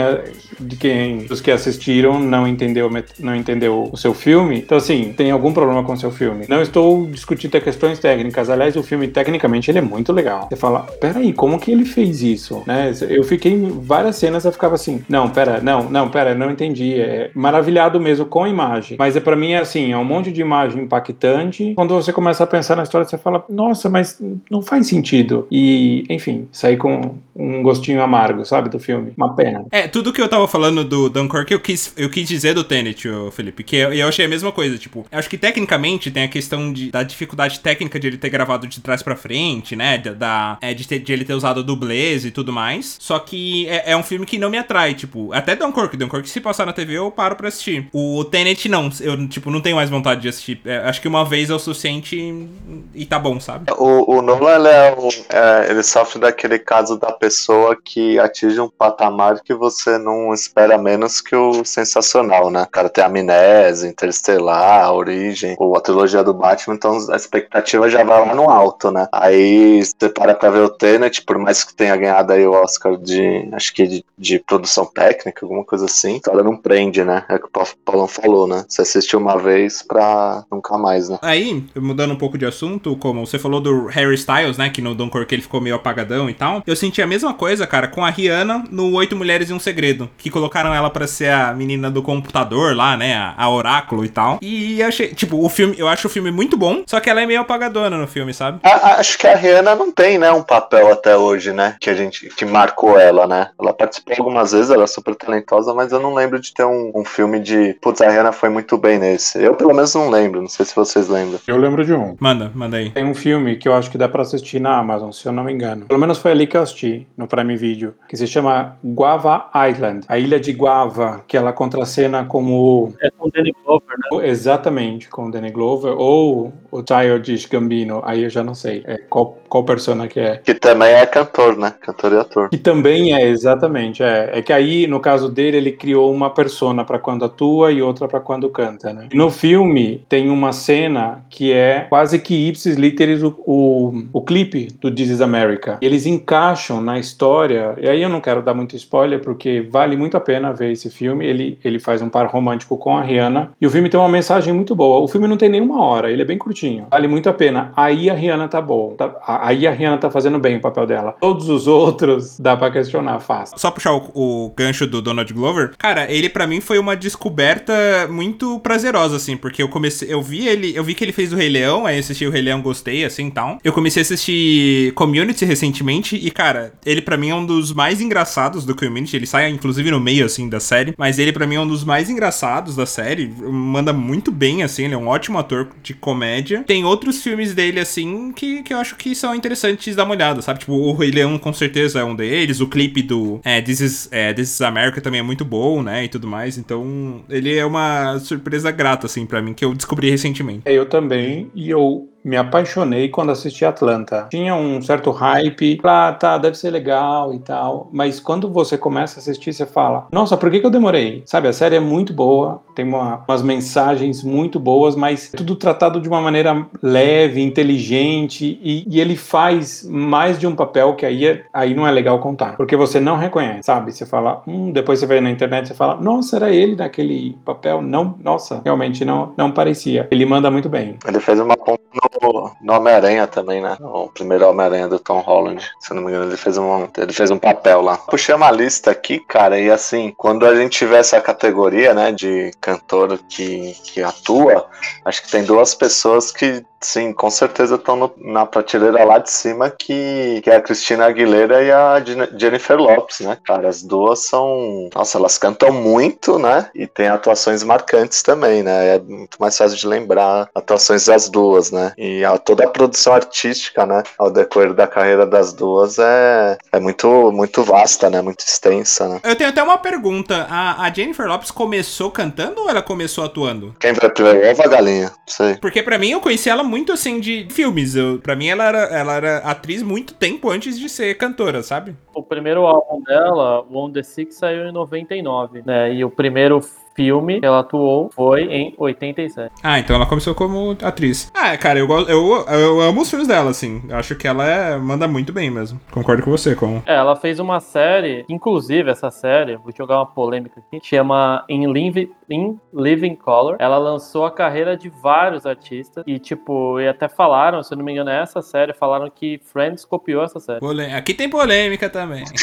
Speaker 2: de quem dos que assistiram não entendeu, não entendeu o seu filme. Então, assim, tem algum problema com o seu filme. Não estou discutindo questões técnicas. Aliás, o filme, tecnicamente, ele é muito legal. Você fala, peraí, como que ele fez isso? Né? Eu fiquei em várias cenas, eu ficava assim, não, pera, não, não, pera, não entendi. É maravilhado mesmo com a imagem. Mas é para mim, é assim, é um monte de imagem impactante. Quando você começa a pensar na história, você fala, nossa, mas não faz sentido. E, enfim, sair com um gostinho amargo, sabe, do filme. Uma pena.
Speaker 1: É, tudo que eu tava falando do Dunkirk, eu quis, eu quis dizer do Tenet, Felipe. Que eu, eu achei a mesma coisa. Tipo, acho que tecnicamente tem a questão de, da dificuldade técnica de ele ter gravado de trás pra frente, né? Da, é, de, ter- de ele ter usado dublês e tudo mais. Só que é, é um filme que não me atrai. Tipo, até Dunkirk. Dunkirk, se passar na TV, eu paro pra assistir. O Tenet, não. Eu, tipo, não tenho mais vontade de assistir. É, acho que uma vez é o suficiente e, tá bom, sabe?
Speaker 4: O, o Nolan, ele, é o- é, ele sofre daquele caso da pessoa que atinge um patamar que você não espera menos que o sensacional, né? O cara tem amnésia, Interestelar, a Origem, ou a trilogia do Batman, então a expectativa já vai lá no alto, né? Aí você para pra ver o Tenet, por mais que tenha ganhado aí o Oscar de, acho que de, de produção técnica, alguma coisa assim, a história não prende, né? É o que o Paulão falou, né? Você assiste uma vez pra nunca mais, né?
Speaker 1: Aí, mudando um pouco de assunto, como você falou do Harry Styles, né? Que no Dunkirk ele ficou meio apagadão e tal. Eu senti a mesma coisa, cara, com a Rihanna no Oito Mulheres e um Segredo. Que colocaram ela pra ser a menina do computador lá, né? A, a Oráculo e tal. E achei, tipo, o filme, eu acho o filme muito bom, só que ela é meio apagadona no filme, sabe?
Speaker 4: A- a- Acho que a Rihanna não tem, né, um papel até hoje, né, que a gente, que marcou ela, né. Ela participou algumas vezes, ela é super talentosa, mas eu não lembro de ter um, um filme de, putz, a Rihanna foi muito bem nesse. Eu pelo menos não lembro, não sei se vocês lembram.
Speaker 2: Eu lembro de um.
Speaker 1: Manda, manda aí.
Speaker 2: Tem um filme que eu acho que dá pra assistir na Amazon, se eu não me engano. Pelo menos foi ali que eu assisti, no Prime Video, que se chama Guava Island, a ilha de Guava, que ela contracena como
Speaker 3: É com o Danny Glover?
Speaker 2: Exatamente com o Danny Glover ou o Childish Gambino, aí eu já não sei é, qual, qual persona que é.
Speaker 4: Que também é cantor, né, cantor e ator.
Speaker 2: Que também é, exatamente. É, é que aí, no caso dele, ele criou uma persona para quando atua e outra para quando canta, né? No filme, tem uma cena que é quase que ipsis literis o, o, o clipe do This is America. Eles encaixam na história, e aí eu não quero dar muito spoiler, porque vale muito muito a pena ver esse filme. Ele, ele faz um par romântico com a Rihanna. E o filme tem uma mensagem muito boa. O filme não tem nenhuma hora, ele é bem curtinho. Vale muito a pena. Aí a Rihanna tá bom. Tá, aí a Rihanna tá fazendo bem o papel dela. Todos os outros dá pra questionar fácil.
Speaker 1: Só puxar o, o gancho do Donald Glover. Cara, ele para mim foi uma descoberta muito prazerosa, assim, porque eu comecei. Eu vi ele. Eu vi que ele fez o Rei Leão, aí assisti o Rei Leão, gostei, assim tal. Eu comecei a assistir Community recentemente, e, cara, ele para mim é um dos mais engraçados do Community. Ele sai, inclusive, no meio, assim, da série. Mas ele para mim é um dos mais engraçados da série. Manda muito bem, assim, ele é um ótimo ator de comédia. Tem outros filmes dele, assim, que, que eu acho que são interessantes dar uma olhada, sabe? Tipo, o Rei Leão com certeza é um deles. O clipe do é, This, is, é, This is America também é muito bom, né? E tudo mais. Então, ele é uma surpresa grata, assim, para mim, que eu descobri recentemente.
Speaker 2: Eu também, e eu me apaixonei quando assisti Atlanta. Tinha um certo hype, ah, tá, deve ser legal e tal, mas quando você começa a assistir, você fala, nossa, por que, que eu demorei? Sabe, a série é muito boa, tem uma, umas mensagens muito boas, mas tudo tratado de uma maneira leve, inteligente, e, e ele faz mais de um papel que aí, é, aí não é legal contar, porque você não reconhece, sabe? Você fala, hum, depois você vai na internet e fala, nossa, era ele naquele papel? Não, nossa, realmente não, não parecia. Ele manda muito bem.
Speaker 4: Ele fez uma ponta no, Homem-Aranha também, né? O primeiro Homem-Aranha do Tom Holland. Se não me engano, ele fez um, ele fez um papel lá. Puxei uma lista aqui, cara, e assim, quando a gente tiver essa categoria, né, de cantor que, que atua, acho que tem duas pessoas que Sim, com certeza estão na prateleira lá de cima, que, que é a Cristina Aguilera e a Jennifer Lopes, né, cara? As duas são. Nossa, elas cantam muito, né? E tem atuações marcantes também, né? É muito mais fácil de lembrar atuações das duas, né? E a, toda a produção artística, né, ao decorrer da carreira das duas é, é muito, muito vasta, né? Muito extensa, né?
Speaker 1: Eu tenho até uma pergunta. A, a Jennifer Lopes começou cantando ou ela começou atuando?
Speaker 4: Quem vai primeiro? Ovo a galinha? Sei.
Speaker 1: Porque para mim eu conheci ela muito assim de filmes. Eu, pra mim ela era, ela era atriz muito tempo antes de ser cantora, sabe?
Speaker 3: O primeiro álbum dela, On The Six, saiu em 99, né? E o primeiro filme que ela atuou foi em 87.
Speaker 1: Ah, então ela começou como atriz. Ah, cara, eu, eu, eu amo os filmes dela, assim. Acho que ela é, manda muito bem mesmo. Concordo com você, com.
Speaker 3: É, ela fez uma série, inclusive essa série, vou jogar uma polêmica aqui, chama In, Live, In Living Color. Ela lançou a carreira de vários artistas e, tipo, e até falaram, se eu não me engano, é essa série, falaram que Friends copiou essa série.
Speaker 1: Polê Aqui tem polêmica também.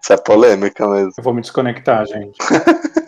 Speaker 4: Isso é polêmica mesmo.
Speaker 2: Eu vou me desconectar, gente.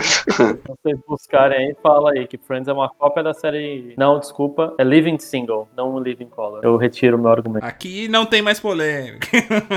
Speaker 3: vocês buscarem aí, fala aí que Friends é uma cópia da série. Não, desculpa, é Living Single, não Living Color. Eu retiro o meu argumento.
Speaker 1: Aqui não tem mais polêmica.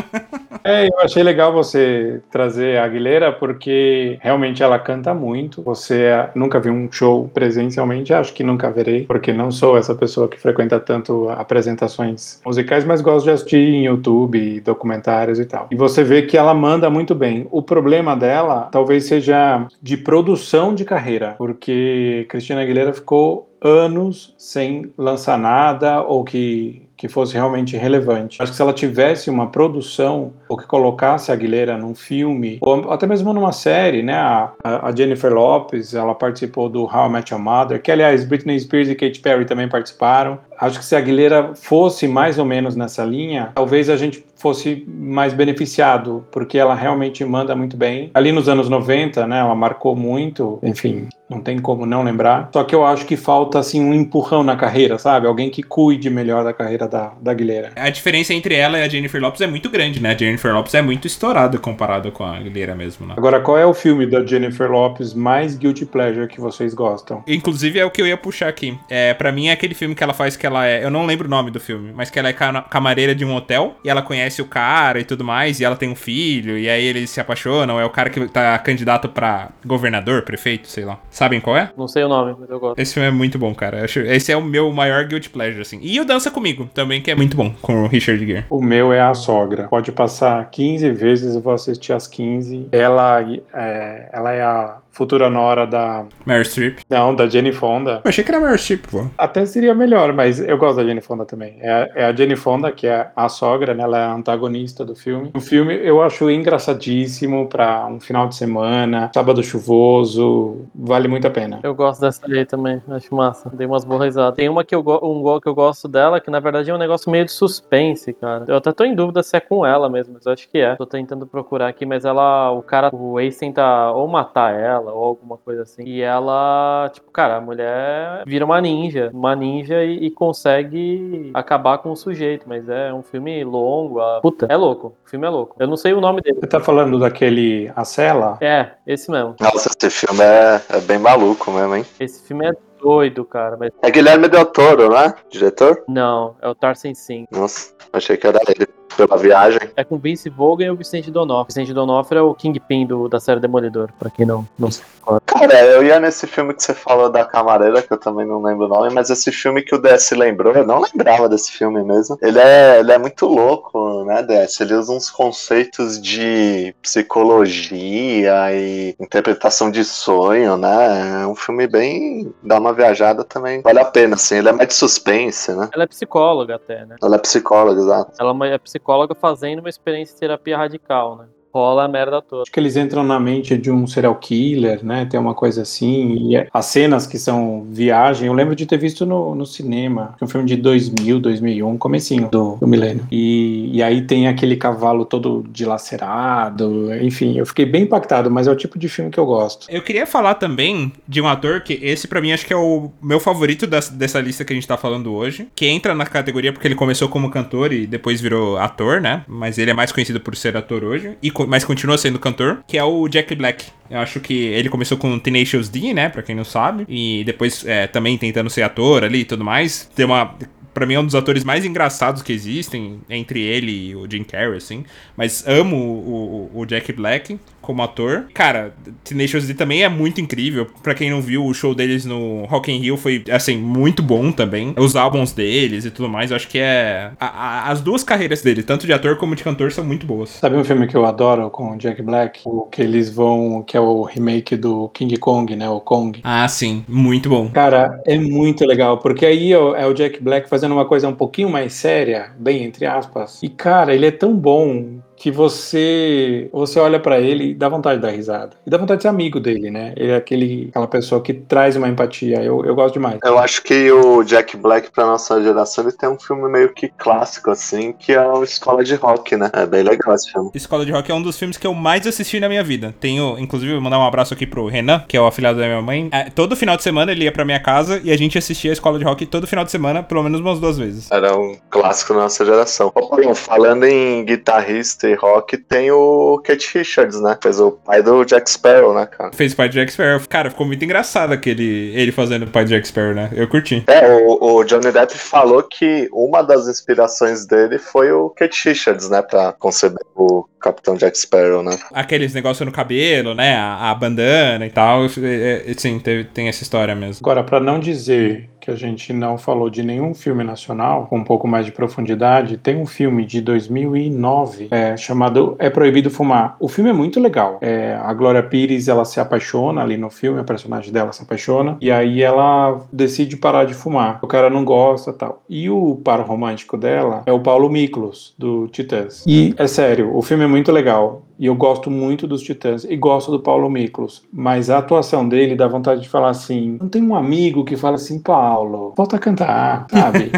Speaker 2: é, eu achei legal você trazer a Aguilera porque realmente ela canta muito. Você nunca viu um show presencialmente, acho que nunca verei, porque não sou essa pessoa que frequenta tanto apresentações musicais, mas gosto de assistir em YouTube, documentários e tal. E você vê que ela manda muito bem. O problema dela talvez seja de produção de carreira, porque Cristina Aguilera ficou anos sem lançar nada ou que que fosse realmente relevante. Acho que se ela tivesse uma produção ou que colocasse a Aguilera num filme ou até mesmo numa série, né? A, a Jennifer Lopez, ela participou do How I Met Your Mother, que aliás Britney Spears e Katy Perry também participaram. Acho que se a Aguilera fosse mais ou menos nessa linha, talvez a gente fosse mais beneficiado, porque ela realmente manda muito bem. Ali nos anos 90, né, ela marcou muito, enfim, não tem como não lembrar. Só que eu acho que falta assim um empurrão na carreira, sabe? Alguém que cuide melhor da carreira da, da Aguilera.
Speaker 1: A diferença entre ela e a Jennifer Lopes é muito grande, né? A Jennifer Lopes é muito estourada comparada com a Aguilera mesmo, né?
Speaker 2: Agora, qual é o filme da Jennifer Lopes mais guilty pleasure que vocês gostam?
Speaker 1: Inclusive é o que eu ia puxar aqui. É, para mim é aquele filme que ela faz que ela é, eu não lembro o nome do filme, mas que ela é camareira de um hotel e ela conhece o cara e tudo mais, e ela tem um filho, e aí eles se apaixonam, é o cara que tá candidato para governador, prefeito, sei lá. Sabem qual é?
Speaker 3: Não sei o nome, mas eu gosto.
Speaker 1: Esse filme é muito bom, cara. Esse é o meu maior guilty pleasure, assim. E o Dança Comigo, também, que é muito bom, com o Richard Gere.
Speaker 2: O meu é a sogra. Pode passar 15 vezes, eu vou assistir as 15. Ela é, ela é a futura nora da.
Speaker 1: Meryl Streep.
Speaker 2: Não, da Jenny Fonda.
Speaker 1: Eu achei que era Meryl Streep, pô.
Speaker 2: Até seria melhor, mas eu gosto da Jenny Fonda também. É, a- é a Jenny Fonda, que é a sogra, né? Ela é a antagonista do filme. O filme eu acho engraçadíssimo pra um final de semana, sábado chuvoso, vale muito a pena.
Speaker 3: Eu gosto dessa aí também, acho massa. Dei umas boas risadas. Tem uma que eu, um que eu gosto dela, que na verdade é um negócio meio de suspense, cara. Eu até tô em dúvida se é com ela mesmo, mas eu acho que é. Tô tentando procurar aqui, mas ela, o cara, o ex tenta ou matar ela ou alguma coisa assim. E ela, tipo, cara, a mulher vira uma ninja, uma ninja e, e consegue acabar com o sujeito, mas é um filme longo. A... Puta, é louco. O filme é louco. Eu não sei o nome dele.
Speaker 2: Você tá falando daquele A Cela?
Speaker 3: É, esse mesmo.
Speaker 4: Nossa, esse filme é, é bem maluco mesmo, hein?
Speaker 3: Esse filme é doido, cara, mas
Speaker 4: É Guilherme Del Toro, né? Diretor?
Speaker 3: não, é o Tarzan Sim.
Speaker 4: Nossa, achei que era ele. Pela viagem.
Speaker 3: É com Vince Vaughn e o Vicente D'Onofrio. Vicente D'Onofrio é o Kingpin do, da série Demolidor, pra quem não, não sabe.
Speaker 4: Cara, eu ia nesse filme que você falou da Camareira, que eu também não lembro o nome, mas esse filme que o DS lembrou, eu não lembrava desse filme mesmo. Ele é, ele é muito louco, né, DS? Ele usa uns conceitos de psicologia e interpretação de sonho, né? É um filme bem. dá uma viajada também. Vale a pena, assim. Ele é mais de suspense, né?
Speaker 3: Ela é psicóloga até, né?
Speaker 4: Ela é psicóloga, exato.
Speaker 3: Ela é é psicóloga fazendo uma experiência de terapia radical, né? Rola a merda toda.
Speaker 2: Acho que eles entram na mente de um serial killer, né? Tem uma coisa assim. E é- as cenas que são viagem, eu lembro de ter visto no, no cinema. É um filme de 2000, 2001, comecinho do, do milênio. E, e aí tem aquele cavalo todo dilacerado. Enfim, eu fiquei bem impactado, mas é o tipo de filme que eu gosto.
Speaker 1: Eu queria falar também de um ator que esse pra mim acho que é o meu favorito das- dessa lista que a gente tá falando hoje, que entra na categoria porque ele começou como cantor e depois virou ator, né? Mas ele é mais conhecido por ser ator hoje, e, co- mas continua sendo cantor, que é o Jack Black. Eu acho que ele começou com Tenacious D, né? Pra quem não sabe, e depois é, também tentando ser ator ali e tudo mais. Tem uma Pra mim é um dos atores mais engraçados que existem, entre ele e o Jim Carrey, assim. Mas amo o, o- o Jack Black como ator. Cara, Tenacious D também é muito incrível. Pra quem não viu, o show deles no Rock in Rio foi, assim, muito bom também. Os álbuns deles e tudo mais, eu acho que é... a- a- as duas carreiras dele, tanto de ator como de cantor, são muito boas.
Speaker 2: Sabe um filme que eu adoro com o Jack Black? O que eles vão, que é o remake do King Kong, né? O Kong.
Speaker 1: Ah, sim. Muito bom.
Speaker 2: Cara, é muito legal, porque aí é o Jack Black fazendo uma coisa um pouquinho mais séria, bem entre aspas. E cara, ele é tão bom que você você olha pra ele e dá vontade de dar risada. E dá vontade de ser amigo dele, né? Ele é aquele, aquela pessoa que traz uma empatia. Eu, eu gosto demais.
Speaker 4: Eu acho que o Jack Black, pra nossa geração, ele tem um filme meio que clássico, assim, que é o Escola de Rock, né? É bem legal esse filme.
Speaker 1: Escola de Rock é um dos filmes que eu mais assisti na minha vida. Tenho, inclusive, vou mandar um abraço aqui pro Renan, que é o afilhado da minha mãe. É, todo final de semana ele ia pra minha casa e a gente assistia a Escola de Rock todo final de semana, pelo menos umas duas vezes.
Speaker 4: Era um clássico da nossa geração. Falando em guitarrista e rock, tem o Kate Richards, né? Fez o pai do Jack Sparrow, né, cara?
Speaker 1: Fez o pai de Jack Sparrow. Cara, ficou muito engraçado aquele, ele fazendo o pai de Jack Sparrow, né? Eu curti.
Speaker 4: É, o, o Johnny Depp falou que uma das inspirações dele foi o Kate Richards, né? Pra conceber o Capitão Jack Sparrow, né?
Speaker 1: Aqueles negócios no cabelo, né? A, a bandana e tal. É, é, sim, teve- tem essa história mesmo.
Speaker 2: Agora, pra não dizer que a gente não falou de nenhum filme nacional com um pouco mais de profundidade, tem um filme de 2009 é, chamado É Proibido Fumar. O filme é muito legal. É, a Glória Pires ela se apaixona ali no filme, a personagem dela se apaixona e aí ela decide parar de fumar. O cara não gosta, tal. E o par romântico dela é o Paulo Miklos do Titãs. E é sério, o filme é muito legal. E eu gosto muito dos Titãs e gosto do Paulo Miklos. Mas a atuação dele dá vontade de falar assim: não tem um amigo que fala assim, Paulo, volta a cantar, sabe?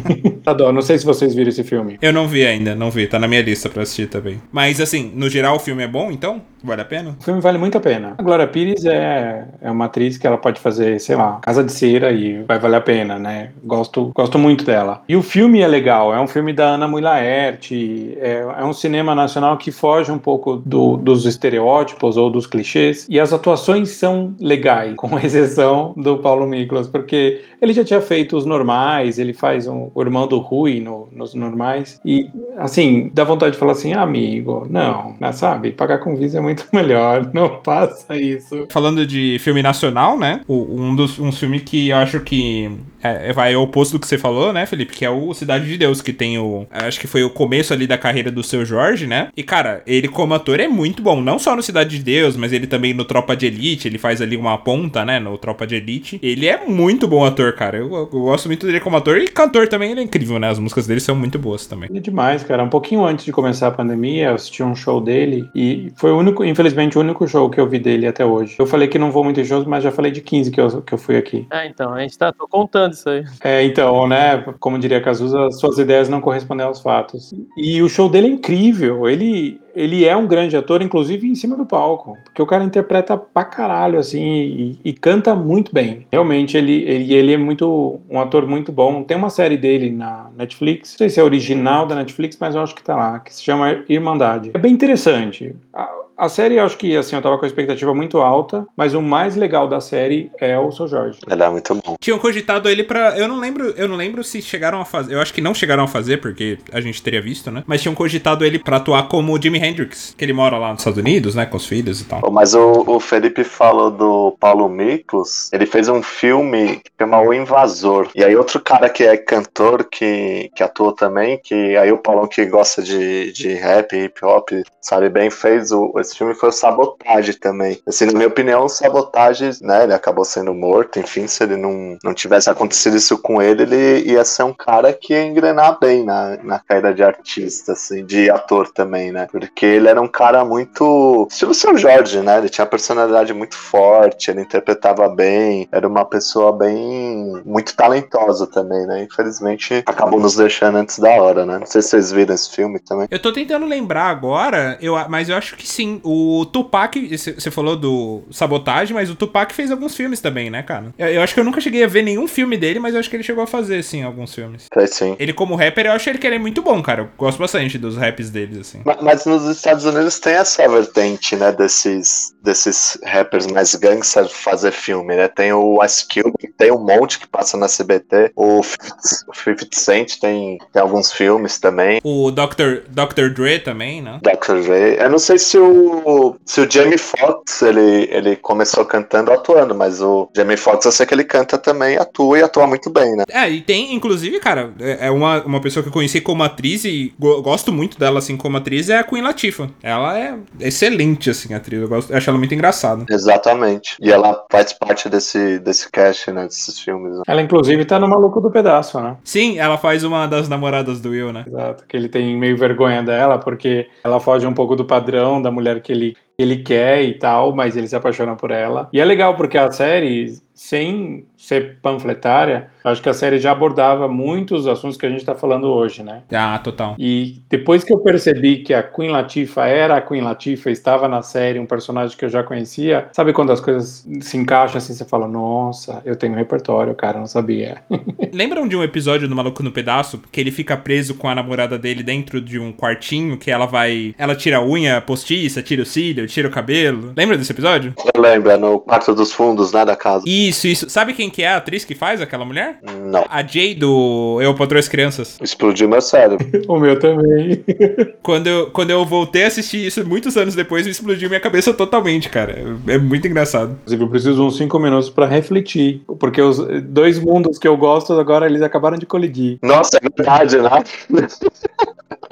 Speaker 2: Adoro. Não sei se vocês viram esse filme.
Speaker 1: Eu não vi ainda, não vi. Tá na minha lista pra assistir também. Mas, assim, no geral o filme é bom, então? Vale a pena?
Speaker 2: O filme vale muito a pena. A Glória Pires é, é uma atriz que ela pode fazer, sei lá, Casa de Cera e vai valer a pena, né? Gosto, gosto muito dela. E o filme é legal, é um filme da Ana Mui Laerte, é, é um cinema nacional que foge um pouco do- dos estereótipos ou dos clichês. E as atuações são legais, com exceção do Paulo Miklos, porque ele já tinha feito os normais, ele faz um, o irmão do Rui no- nos normais. E, assim, dá vontade de falar assim, ah, amigo, não, sabe? Pagar com visa é muito melhor. Não faça isso.
Speaker 1: Falando de filme nacional, né? Um dos um filme que eu acho que é, vai ao oposto do que você falou, né, Felipe? Que é o Cidade de Deus, que tem o. Acho que foi o começo ali da carreira do seu Jorge, né? E, cara, ele como ator é muito bom. Não só no Cidade de Deus, mas ele também no Tropa de Elite. Ele faz ali uma ponta, né? No Tropa de Elite. Ele é muito bom ator, cara. Eu, eu gosto muito dele como ator. E cantor também, ele é incrível, né? As músicas dele são muito boas também.
Speaker 2: É demais, cara. Um pouquinho antes de começar a pandemia, eu assisti um show dele e foi o único, infelizmente, o único show que eu vi dele até hoje. Eu falei que não vou muito em shows, mas já falei de 15 que eu, que eu fui aqui.
Speaker 3: É, então, a gente tá tô contando isso aí.
Speaker 2: É, então, né, como diria Cazuza, suas ideias não correspondem aos fatos. E o show dele é incrível. Ele, ele é um grande ator, inclusive em cima do palco, porque o cara interpreta pra caralho, assim, e, e canta muito bem. Realmente, ele, ele, ele é muito um ator muito bom. Tem uma série dele na Netflix, não sei se é original da Netflix, mas eu acho que tá lá, que se chama Irmandade. É bem interessante. A, a série, eu acho que, assim, eu tava com a expectativa muito alta, mas o mais legal da série é o Sr. Jorge.
Speaker 4: Ele é muito bom.
Speaker 1: Tinham cogitado ele pra. Eu não lembro. Eu não lembro se chegaram a fazer. Eu acho que não chegaram a fazer, porque a gente teria visto, né? Mas tinham cogitado ele pra atuar como o Jimi Hendrix, que ele mora lá nos Estados Unidos, né? Com os filhos e tal.
Speaker 4: Mas o, o Felipe falou do Paulo Miklos, ele fez um filme que chama O Invasor. E aí outro cara que é cantor, que, que atuou também, que aí o Paulão que gosta de, de rap, hip hop, sabe bem, fez o, esse filme foi o Sabotage também. Assim, na minha opinião, o né, ele acabou sendo morto, enfim, se ele não, não tivesse acontecido isso com ele, ele ia ser um cara que ia engrenar bem na, na carreira de artista, assim, de ator também, né, porque ele era um cara muito, estilo Seu Jorge, né, ele tinha uma personalidade muito forte, ele interpretava bem, era uma pessoa bem, muito talentosa também, né, infelizmente acabou nos deixando antes da hora, né, não sei se vocês viram esse filme também.
Speaker 1: Eu tô tentando lembrar agora, eu, mas eu acho que sim. O Tupac, você falou do Sabotagem, mas o Tupac fez alguns filmes também, né, cara? Eu, eu acho que eu nunca cheguei a ver nenhum filme dele, mas eu acho que ele chegou a fazer, sim, alguns filmes.
Speaker 4: Sei sim.
Speaker 1: Ele, como rapper, eu acho ele que ele é muito bom, cara. Eu gosto bastante dos raps deles, assim.
Speaker 4: Ma- Mas nos Estados Unidos tem essa vertente, né, desses, desses rappers mais gangsters fazer filme, né? Tem o Ice Cube, tem um monte que passa na CBT. O 50 Cent tem, tem alguns filmes também.
Speaker 1: O Dr. Dr. Dre também, né?
Speaker 4: Dr. Dre. Eu não sei se o, se o Jamie Foxx ele, ele começou cantando ou atuando, mas o Jamie Foxx eu sei que ele canta também, atua e atua muito bem, né?
Speaker 1: É, e tem, inclusive, cara, é é uma, uma pessoa que eu conheci como atriz e go- gosto muito dela, assim, como atriz, é a Queen Latifah. Ela é excelente, assim, atriz. Eu, gosto, eu acho ela muito engraçada.
Speaker 4: Exatamente. E ela faz parte desse, desse cast, né, desses filmes. né?
Speaker 2: Ela, inclusive, tá no Maluco do Pedaço, né?
Speaker 1: Sim, ela faz uma das namoradas do Will, né?
Speaker 2: Exato, que ele tem meio vergonha dela, porque ela foge um pouco do padrão da mulher que ele, ele quer e tal, mas ele se apaixona por ela. E é legal porque a série, sem ser panfletária, acho que a série já abordava muitos assuntos que a gente tá falando hoje, né?
Speaker 1: Ah, total.
Speaker 2: E depois que eu percebi que a Queen Latifah era a Queen Latifah, estava na série, um personagem que eu já conhecia, sabe quando as coisas se encaixam assim, você fala, nossa, eu tenho um repertório, cara, não sabia.
Speaker 1: Lembram de um episódio do Maluco no Pedaço que ele fica preso com a namorada dele dentro de um quartinho que ela vai. Ela tira a unha postiça, tira o cílio, tira o cabelo? Lembra desse episódio?
Speaker 4: Eu lembro, é no quarto dos fundos, né, da casa.
Speaker 1: Isso, isso. Sabe quem que é a atriz que faz aquela mulher?
Speaker 4: Não.
Speaker 1: A Jay do Eu Patrulho as Crianças.
Speaker 4: Explodiu meu cérebro.
Speaker 2: o meu também.
Speaker 1: Quando eu, quando eu voltei a assistir isso muitos anos depois, explodiu minha cabeça totalmente, cara. É muito engraçado.
Speaker 2: Inclusive, eu preciso de uns cinco minutos para refletir, porque os dois mundos que eu gosto agora eles acabaram de colidir.
Speaker 4: Nossa, é verdade, né?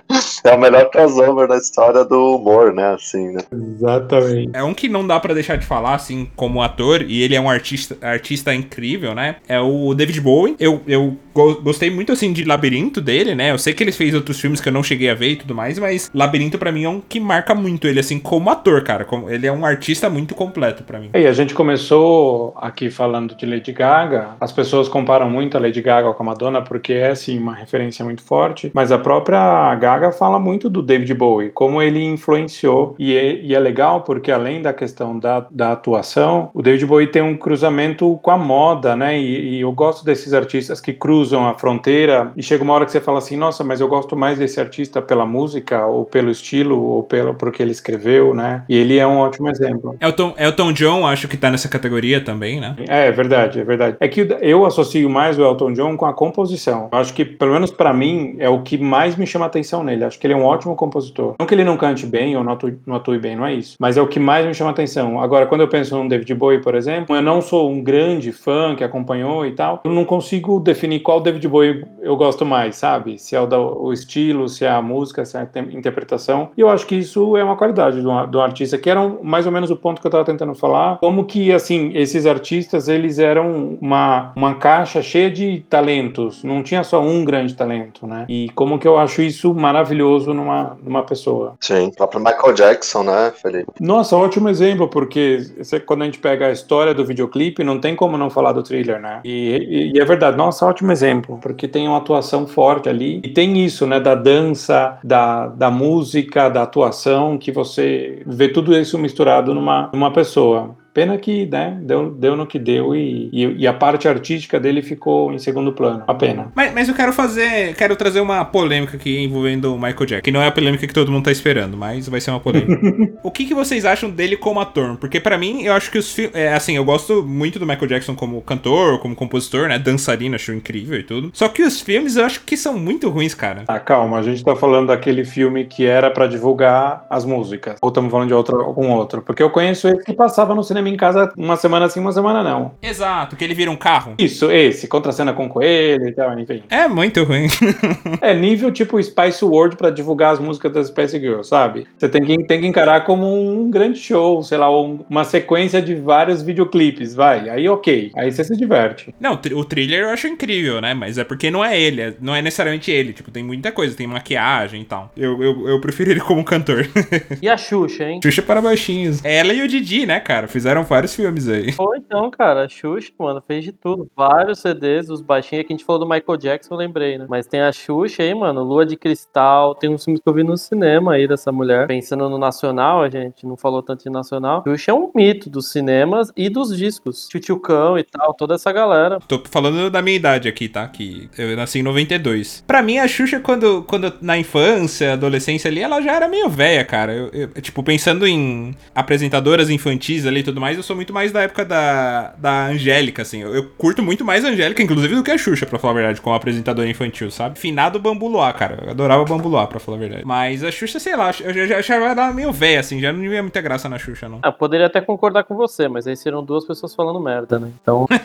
Speaker 4: É o melhor crossover da história do humor, né? Assim, né?
Speaker 2: Exatamente.
Speaker 1: É um que não dá pra deixar de falar, assim, como ator, e ele é um artista, artista incrível, né? É o David Bowie. Eu, eu go- gostei muito, assim, de Labirinto dele, né? Eu sei que ele fez outros filmes que eu não cheguei a ver e tudo mais, mas Labirinto pra mim é um que marca muito ele, assim, como ator, cara. Como- Ele é um artista muito completo pra mim.
Speaker 2: E a gente começou aqui falando de Lady Gaga. As pessoas comparam muito a Lady Gaga com a Madonna porque é assim uma referência muito forte, mas a própria Gaga fala muito do David Bowie, como ele influenciou. E é, e é legal porque além da questão da, da atuação, o David Bowie tem um cruzamento com a moda, né? E, e eu gosto desses artistas que cruzam a fronteira e chega uma hora que você fala assim, nossa, mas eu gosto mais desse artista pela música, ou pelo estilo, ou pelo porque ele escreveu, né? E ele é um ótimo exemplo.
Speaker 1: Elton, Elton John, acho que tá nessa categoria também, né?
Speaker 2: É, é verdade, é verdade. É que eu associo mais o Elton John com a composição. Eu acho que, pelo menos para mim, é o que mais me chama atenção nele. Acho que ele é um ótimo compositor. Não que ele não cante bem ou não atue, não atue bem, não é isso. Mas é o que mais me chama atenção. Agora, quando eu penso no David Bowie, por exemplo, eu não sou um grande fã que acompanhou e tal. Eu não consigo definir qual David Bowie eu gosto mais, sabe? Se é o, da, o estilo, se é a música, se é a interpretação. E eu acho que isso é uma qualidade do, do artista, que era um, mais ou menos o ponto que eu estava tentando falar. Como que, assim, esses artistas, eles eram uma, uma caixa cheia de talentos. Não tinha só um grande talento, né? E como que eu acho isso maravilhoso numa, numa pessoa.
Speaker 4: Sim, o próprio Michael Jackson, né, Felipe?
Speaker 2: Nossa, ótimo exemplo, porque quando a gente pega a história do videoclipe, não tem como não falar do thriller, né? E, e, e, é verdade, nossa, ótimo exemplo, porque tem uma atuação forte ali. E tem isso, né, da dança, da, da música, da atuação, que você vê tudo isso misturado numa, numa pessoa. Pena que, né, deu, deu no que deu e, e, e, a parte artística dele ficou em segundo plano. A pena.
Speaker 1: Mas, mas eu quero fazer, quero trazer uma polêmica aqui envolvendo o Michael Jackson, que não é a polêmica que todo mundo tá esperando, mas vai ser uma polêmica. o que, que vocês acham dele como ator? Porque para mim, eu acho que os filmes, é, assim, eu gosto muito do Michael Jackson como cantor, como compositor, né, dançarino, acho incrível e tudo. Só que os filmes eu acho que são muito ruins, cara.
Speaker 2: Ah, calma, a gente tá falando daquele filme que era para divulgar as músicas. Ou estamos falando de outro, algum outro? Porque eu conheço ele que passava no cinema em casa uma semana sim, uma semana não.
Speaker 1: Exato, que ele vira um carro.
Speaker 2: Isso, esse, contracena com coelho e tal, enfim.
Speaker 1: É muito ruim.
Speaker 2: é nível tipo Spice World para divulgar as músicas das Spice Girls, sabe? Você tem que, tem que encarar como um grande show, sei lá, uma sequência de vários videoclipes, vai. Aí ok, aí você se diverte.
Speaker 1: Não, o thriller eu acho incrível, né? Mas é porque não é ele, é, não é necessariamente ele. Tipo, tem muita coisa, tem maquiagem e tal. Eu, eu, eu prefiro ele como cantor.
Speaker 3: e a Xuxa, hein?
Speaker 1: Xuxa para baixinhos. Ela e o Didi, né, cara? Fizeram vários filmes aí.
Speaker 3: Foi então, cara. A Xuxa, mano, fez de tudo. Vários CDs, os baixinhos que a gente falou do Michael Jackson, eu lembrei, né? Mas tem a Xuxa aí, mano, Lua de Cristal. Tem uns filmes que eu vi no cinema aí dessa mulher. Pensando no nacional, a gente não falou tanto de nacional. Xuxa é um mito dos cinemas e dos discos. Tchutchucão e tal, toda essa galera.
Speaker 1: Tô falando da minha idade aqui, tá? Que eu nasci em 92. Pra mim, a Xuxa, quando, quando na infância, adolescência ali, ela já era meio velha, cara. Eu, eu, tipo, pensando em apresentadoras infantis ali e tudo mais, eu sou muito mais da época da, da Angélica, assim. Eu, eu, curto muito mais a Angélica, inclusive, do que a Xuxa, pra falar a verdade, como apresentadora infantil, sabe? Finado Bambu Luar, cara. Eu adorava Bambu Luar, pra falar a verdade. Mas a Xuxa, sei lá, eu já, já achava ela meio velha, assim, já não ia muita graça na Xuxa, não.
Speaker 3: Ah, poderia até concordar com você, mas aí seriam duas pessoas falando merda, né? Então.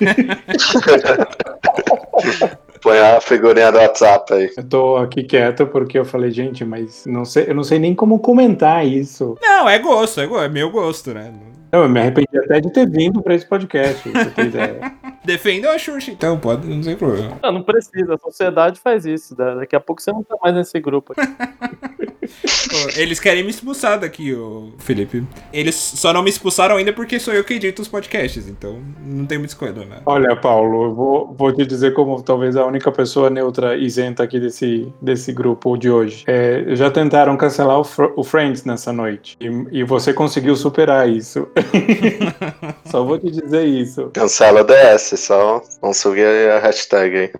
Speaker 4: Põe a figurinha do WhatsApp aí.
Speaker 2: Eu tô aqui quieto porque eu falei, gente, mas não sei, eu não sei nem como comentar isso.
Speaker 1: Não, é gosto, é, é meu gosto, né?
Speaker 2: Não, eu me arrependi até de ter vindo pra esse podcast, se você ideia.
Speaker 1: Defenda a Xuxa, então, pode, não tem problema.
Speaker 3: Não, não precisa, a sociedade faz isso. Daqui a pouco você não tá mais nesse grupo.
Speaker 1: Eles querem me expulsar daqui, ô Felipe. Eles só não me expulsaram ainda porque sou eu que edito os podcasts, então não tem muita escolha, né?
Speaker 2: Olha, Paulo, eu vou, vou te dizer como talvez a única pessoa neutra isenta aqui desse, desse grupo de hoje. É, já tentaram cancelar o, o Friends nessa noite e, e você conseguiu superar isso. só vou te dizer isso.
Speaker 4: Cancela DS, só não subir a hashtag aí.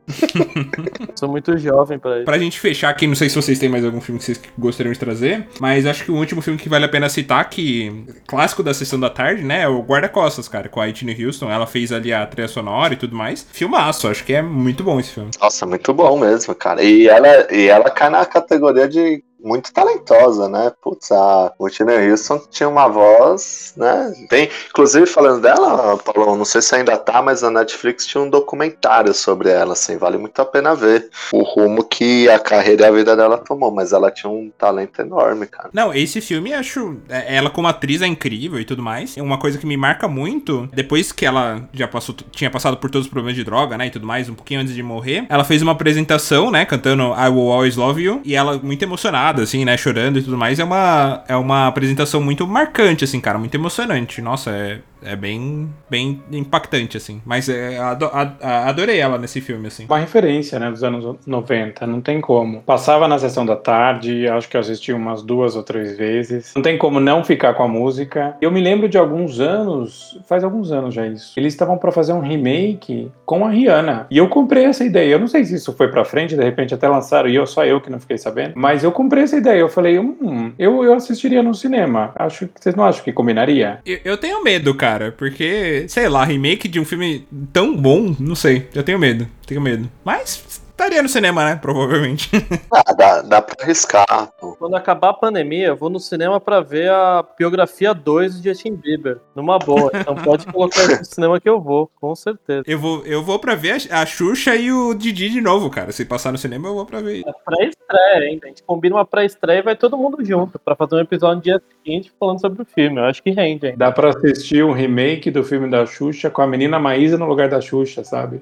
Speaker 3: Sou muito jovem pra isso.
Speaker 1: Pra gente fechar aqui, não sei se vocês têm mais algum filme que vocês gostariam de trazer, mas acho que o último filme que vale a pena citar, que clássico da sessão da tarde, né, é o Guarda-Costas, cara, com a Whitney Houston. Ela fez ali a trilha sonora e tudo mais. Filmaço, acho que é muito bom esse filme.
Speaker 4: Nossa, muito bom mesmo, cara. E ela, e ela cai na categoria de muito talentosa, né? Putz, a Whitney Houston tinha uma voz, né? Tem, inclusive falando dela, Paulo, não sei se ainda tá, mas a Netflix tinha um documentário sobre ela, assim, vale muito a pena ver o rumo que a carreira e a vida dela tomou, mas ela tinha um talento enorme, cara.
Speaker 1: Não, esse filme, acho, é, ela como atriz é incrível e tudo mais. Uma coisa que me marca muito, depois que ela já passou, tinha passado por todos os problemas de droga, né, e tudo mais, um pouquinho antes de morrer, ela fez uma apresentação, né, cantando I Will Always Love You, e ela muito emocionada assim, né? Chorando e tudo mais. É uma, é uma apresentação muito marcante, assim, cara. Muito emocionante. Nossa, é É bem, bem impactante, assim. Mas é, ado adorei ela nesse filme, assim.
Speaker 2: Uma referência, né, dos anos 90, não tem como. Passava na sessão da tarde, acho que eu assisti umas duas ou três vezes. Não tem como não ficar com a música. Eu me lembro de alguns anos, faz alguns anos já isso. Eles estavam para fazer um remake com a Rihanna. E eu comprei essa ideia. Eu não sei se isso foi para frente, de repente até lançaram e eu só eu que não fiquei sabendo. Mas eu comprei essa ideia. Eu falei, hum, eu, eu assistiria no cinema. Acho que vocês não acham que combinaria?
Speaker 1: Eu, eu tenho medo, cara, porque, sei lá, remake de um filme tão bom, não sei. Eu tenho medo, tenho medo. Mas estaria no cinema, né? Provavelmente.
Speaker 4: Ah, dá, dá pra arriscar. Pô.
Speaker 3: Quando acabar a pandemia, eu vou no cinema pra ver a biografia 2 do Justin Bieber. Numa boa. Então pode colocar no cinema que eu vou, com certeza.
Speaker 1: Eu vou, eu vou pra ver a, a Xuxa e o Didi de novo, cara. Se passar no cinema, eu vou pra ver.
Speaker 3: É pré-estreia, hein? A gente combina uma pré-estreia e vai todo mundo junto pra fazer um episódio no dia seguinte falando sobre o filme. Eu acho que rende, hein?
Speaker 2: Dá pra assistir um remake do filme da Xuxa com a menina Maísa no lugar da Xuxa, sabe?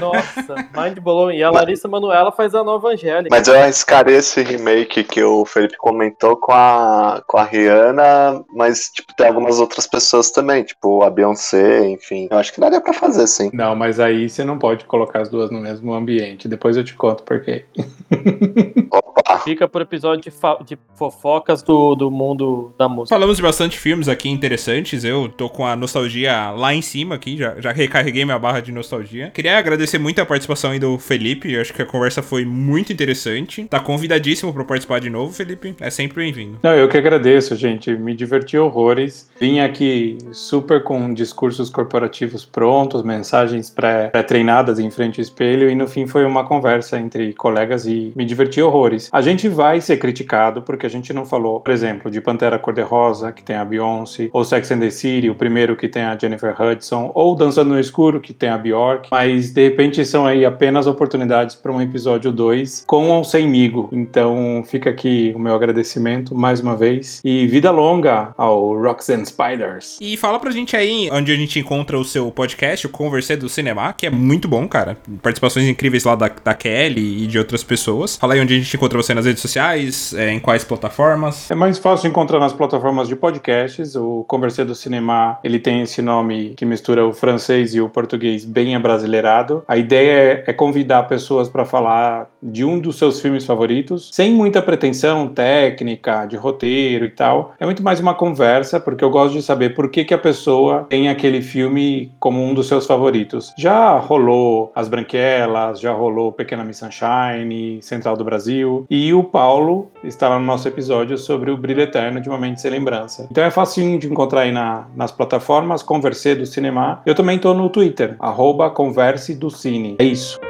Speaker 3: Nossa, mind blowing. E a Larissa Manuela faz a nova Angélica.
Speaker 4: Mas eu arriscaria esse remake que o Felipe comentou com a, com a Rihanna, mas tipo, tem algumas outras pessoas também, tipo a Beyoncé, enfim. Eu acho que daria pra fazer, sim.
Speaker 2: Não, mas aí você não pode colocar as duas no mesmo ambiente. Depois eu te conto por quê.
Speaker 4: Opa!
Speaker 3: Fica pro episódio de, de fofocas do, do mundo da música.
Speaker 1: Falamos de bastante filmes aqui interessantes. Eu tô com a nostalgia lá em cima aqui, já, já recarreguei minha barra de nostalgia. Queria agradecer muito a participação aí do Felipe. Eu acho que a conversa foi muito interessante. Tá convidadíssimo pra participar de novo, Felipe. É sempre bem-vindo.
Speaker 2: Não, eu que agradeço, gente. Me diverti horrores. Vim aqui super com discursos corporativos prontos, mensagens pré- pré-treinadas em frente ao espelho, e no fim foi uma conversa entre colegas e me diverti horrores. A gente vai ser criticado porque a gente não falou, por exemplo, de Pantera Cor-de-Rosa, que tem a Beyoncé, ou Sex and the City, o primeiro que tem a Jennifer Hudson, ou Dançando no Escuro, que tem a Bjork, mas de repente são aí apenas oportunidades para um episódio 2 com ou sem migo. Então fica aqui o meu agradecimento mais uma vez e vida longa ao Rocks and Spiders.
Speaker 1: E fala pra gente aí onde a gente encontra o seu podcast, o Conversê do Cinema, que é muito bom, cara. Participações incríveis lá da, da Kelly e de outras pessoas. Fala aí onde a gente encontra você nas redes sociais, é, em quais plataformas.
Speaker 2: É mais fácil encontrar nas plataformas de podcasts. O Conversê do Cinema, ele tem esse nome que mistura o francês e o português bem abrasileirado. A ideia é, é convidar pessoas para falar de um dos seus filmes favoritos, sem muita pretensão técnica, de roteiro e tal. É muito mais uma conversa, porque eu gosto de saber por que, que a pessoa tem aquele filme como um dos seus favoritos. Já rolou As Branquelas, já rolou Pequena Miss Sunshine, Central do Brasil, e o Paulo está lá no nosso episódio sobre o brilho eterno de uma mente sem lembrança. Então é facinho de encontrar aí na, nas plataformas Conversê do Cinema. Eu também estou no Twitter, arroba Converse do Cine. É isso.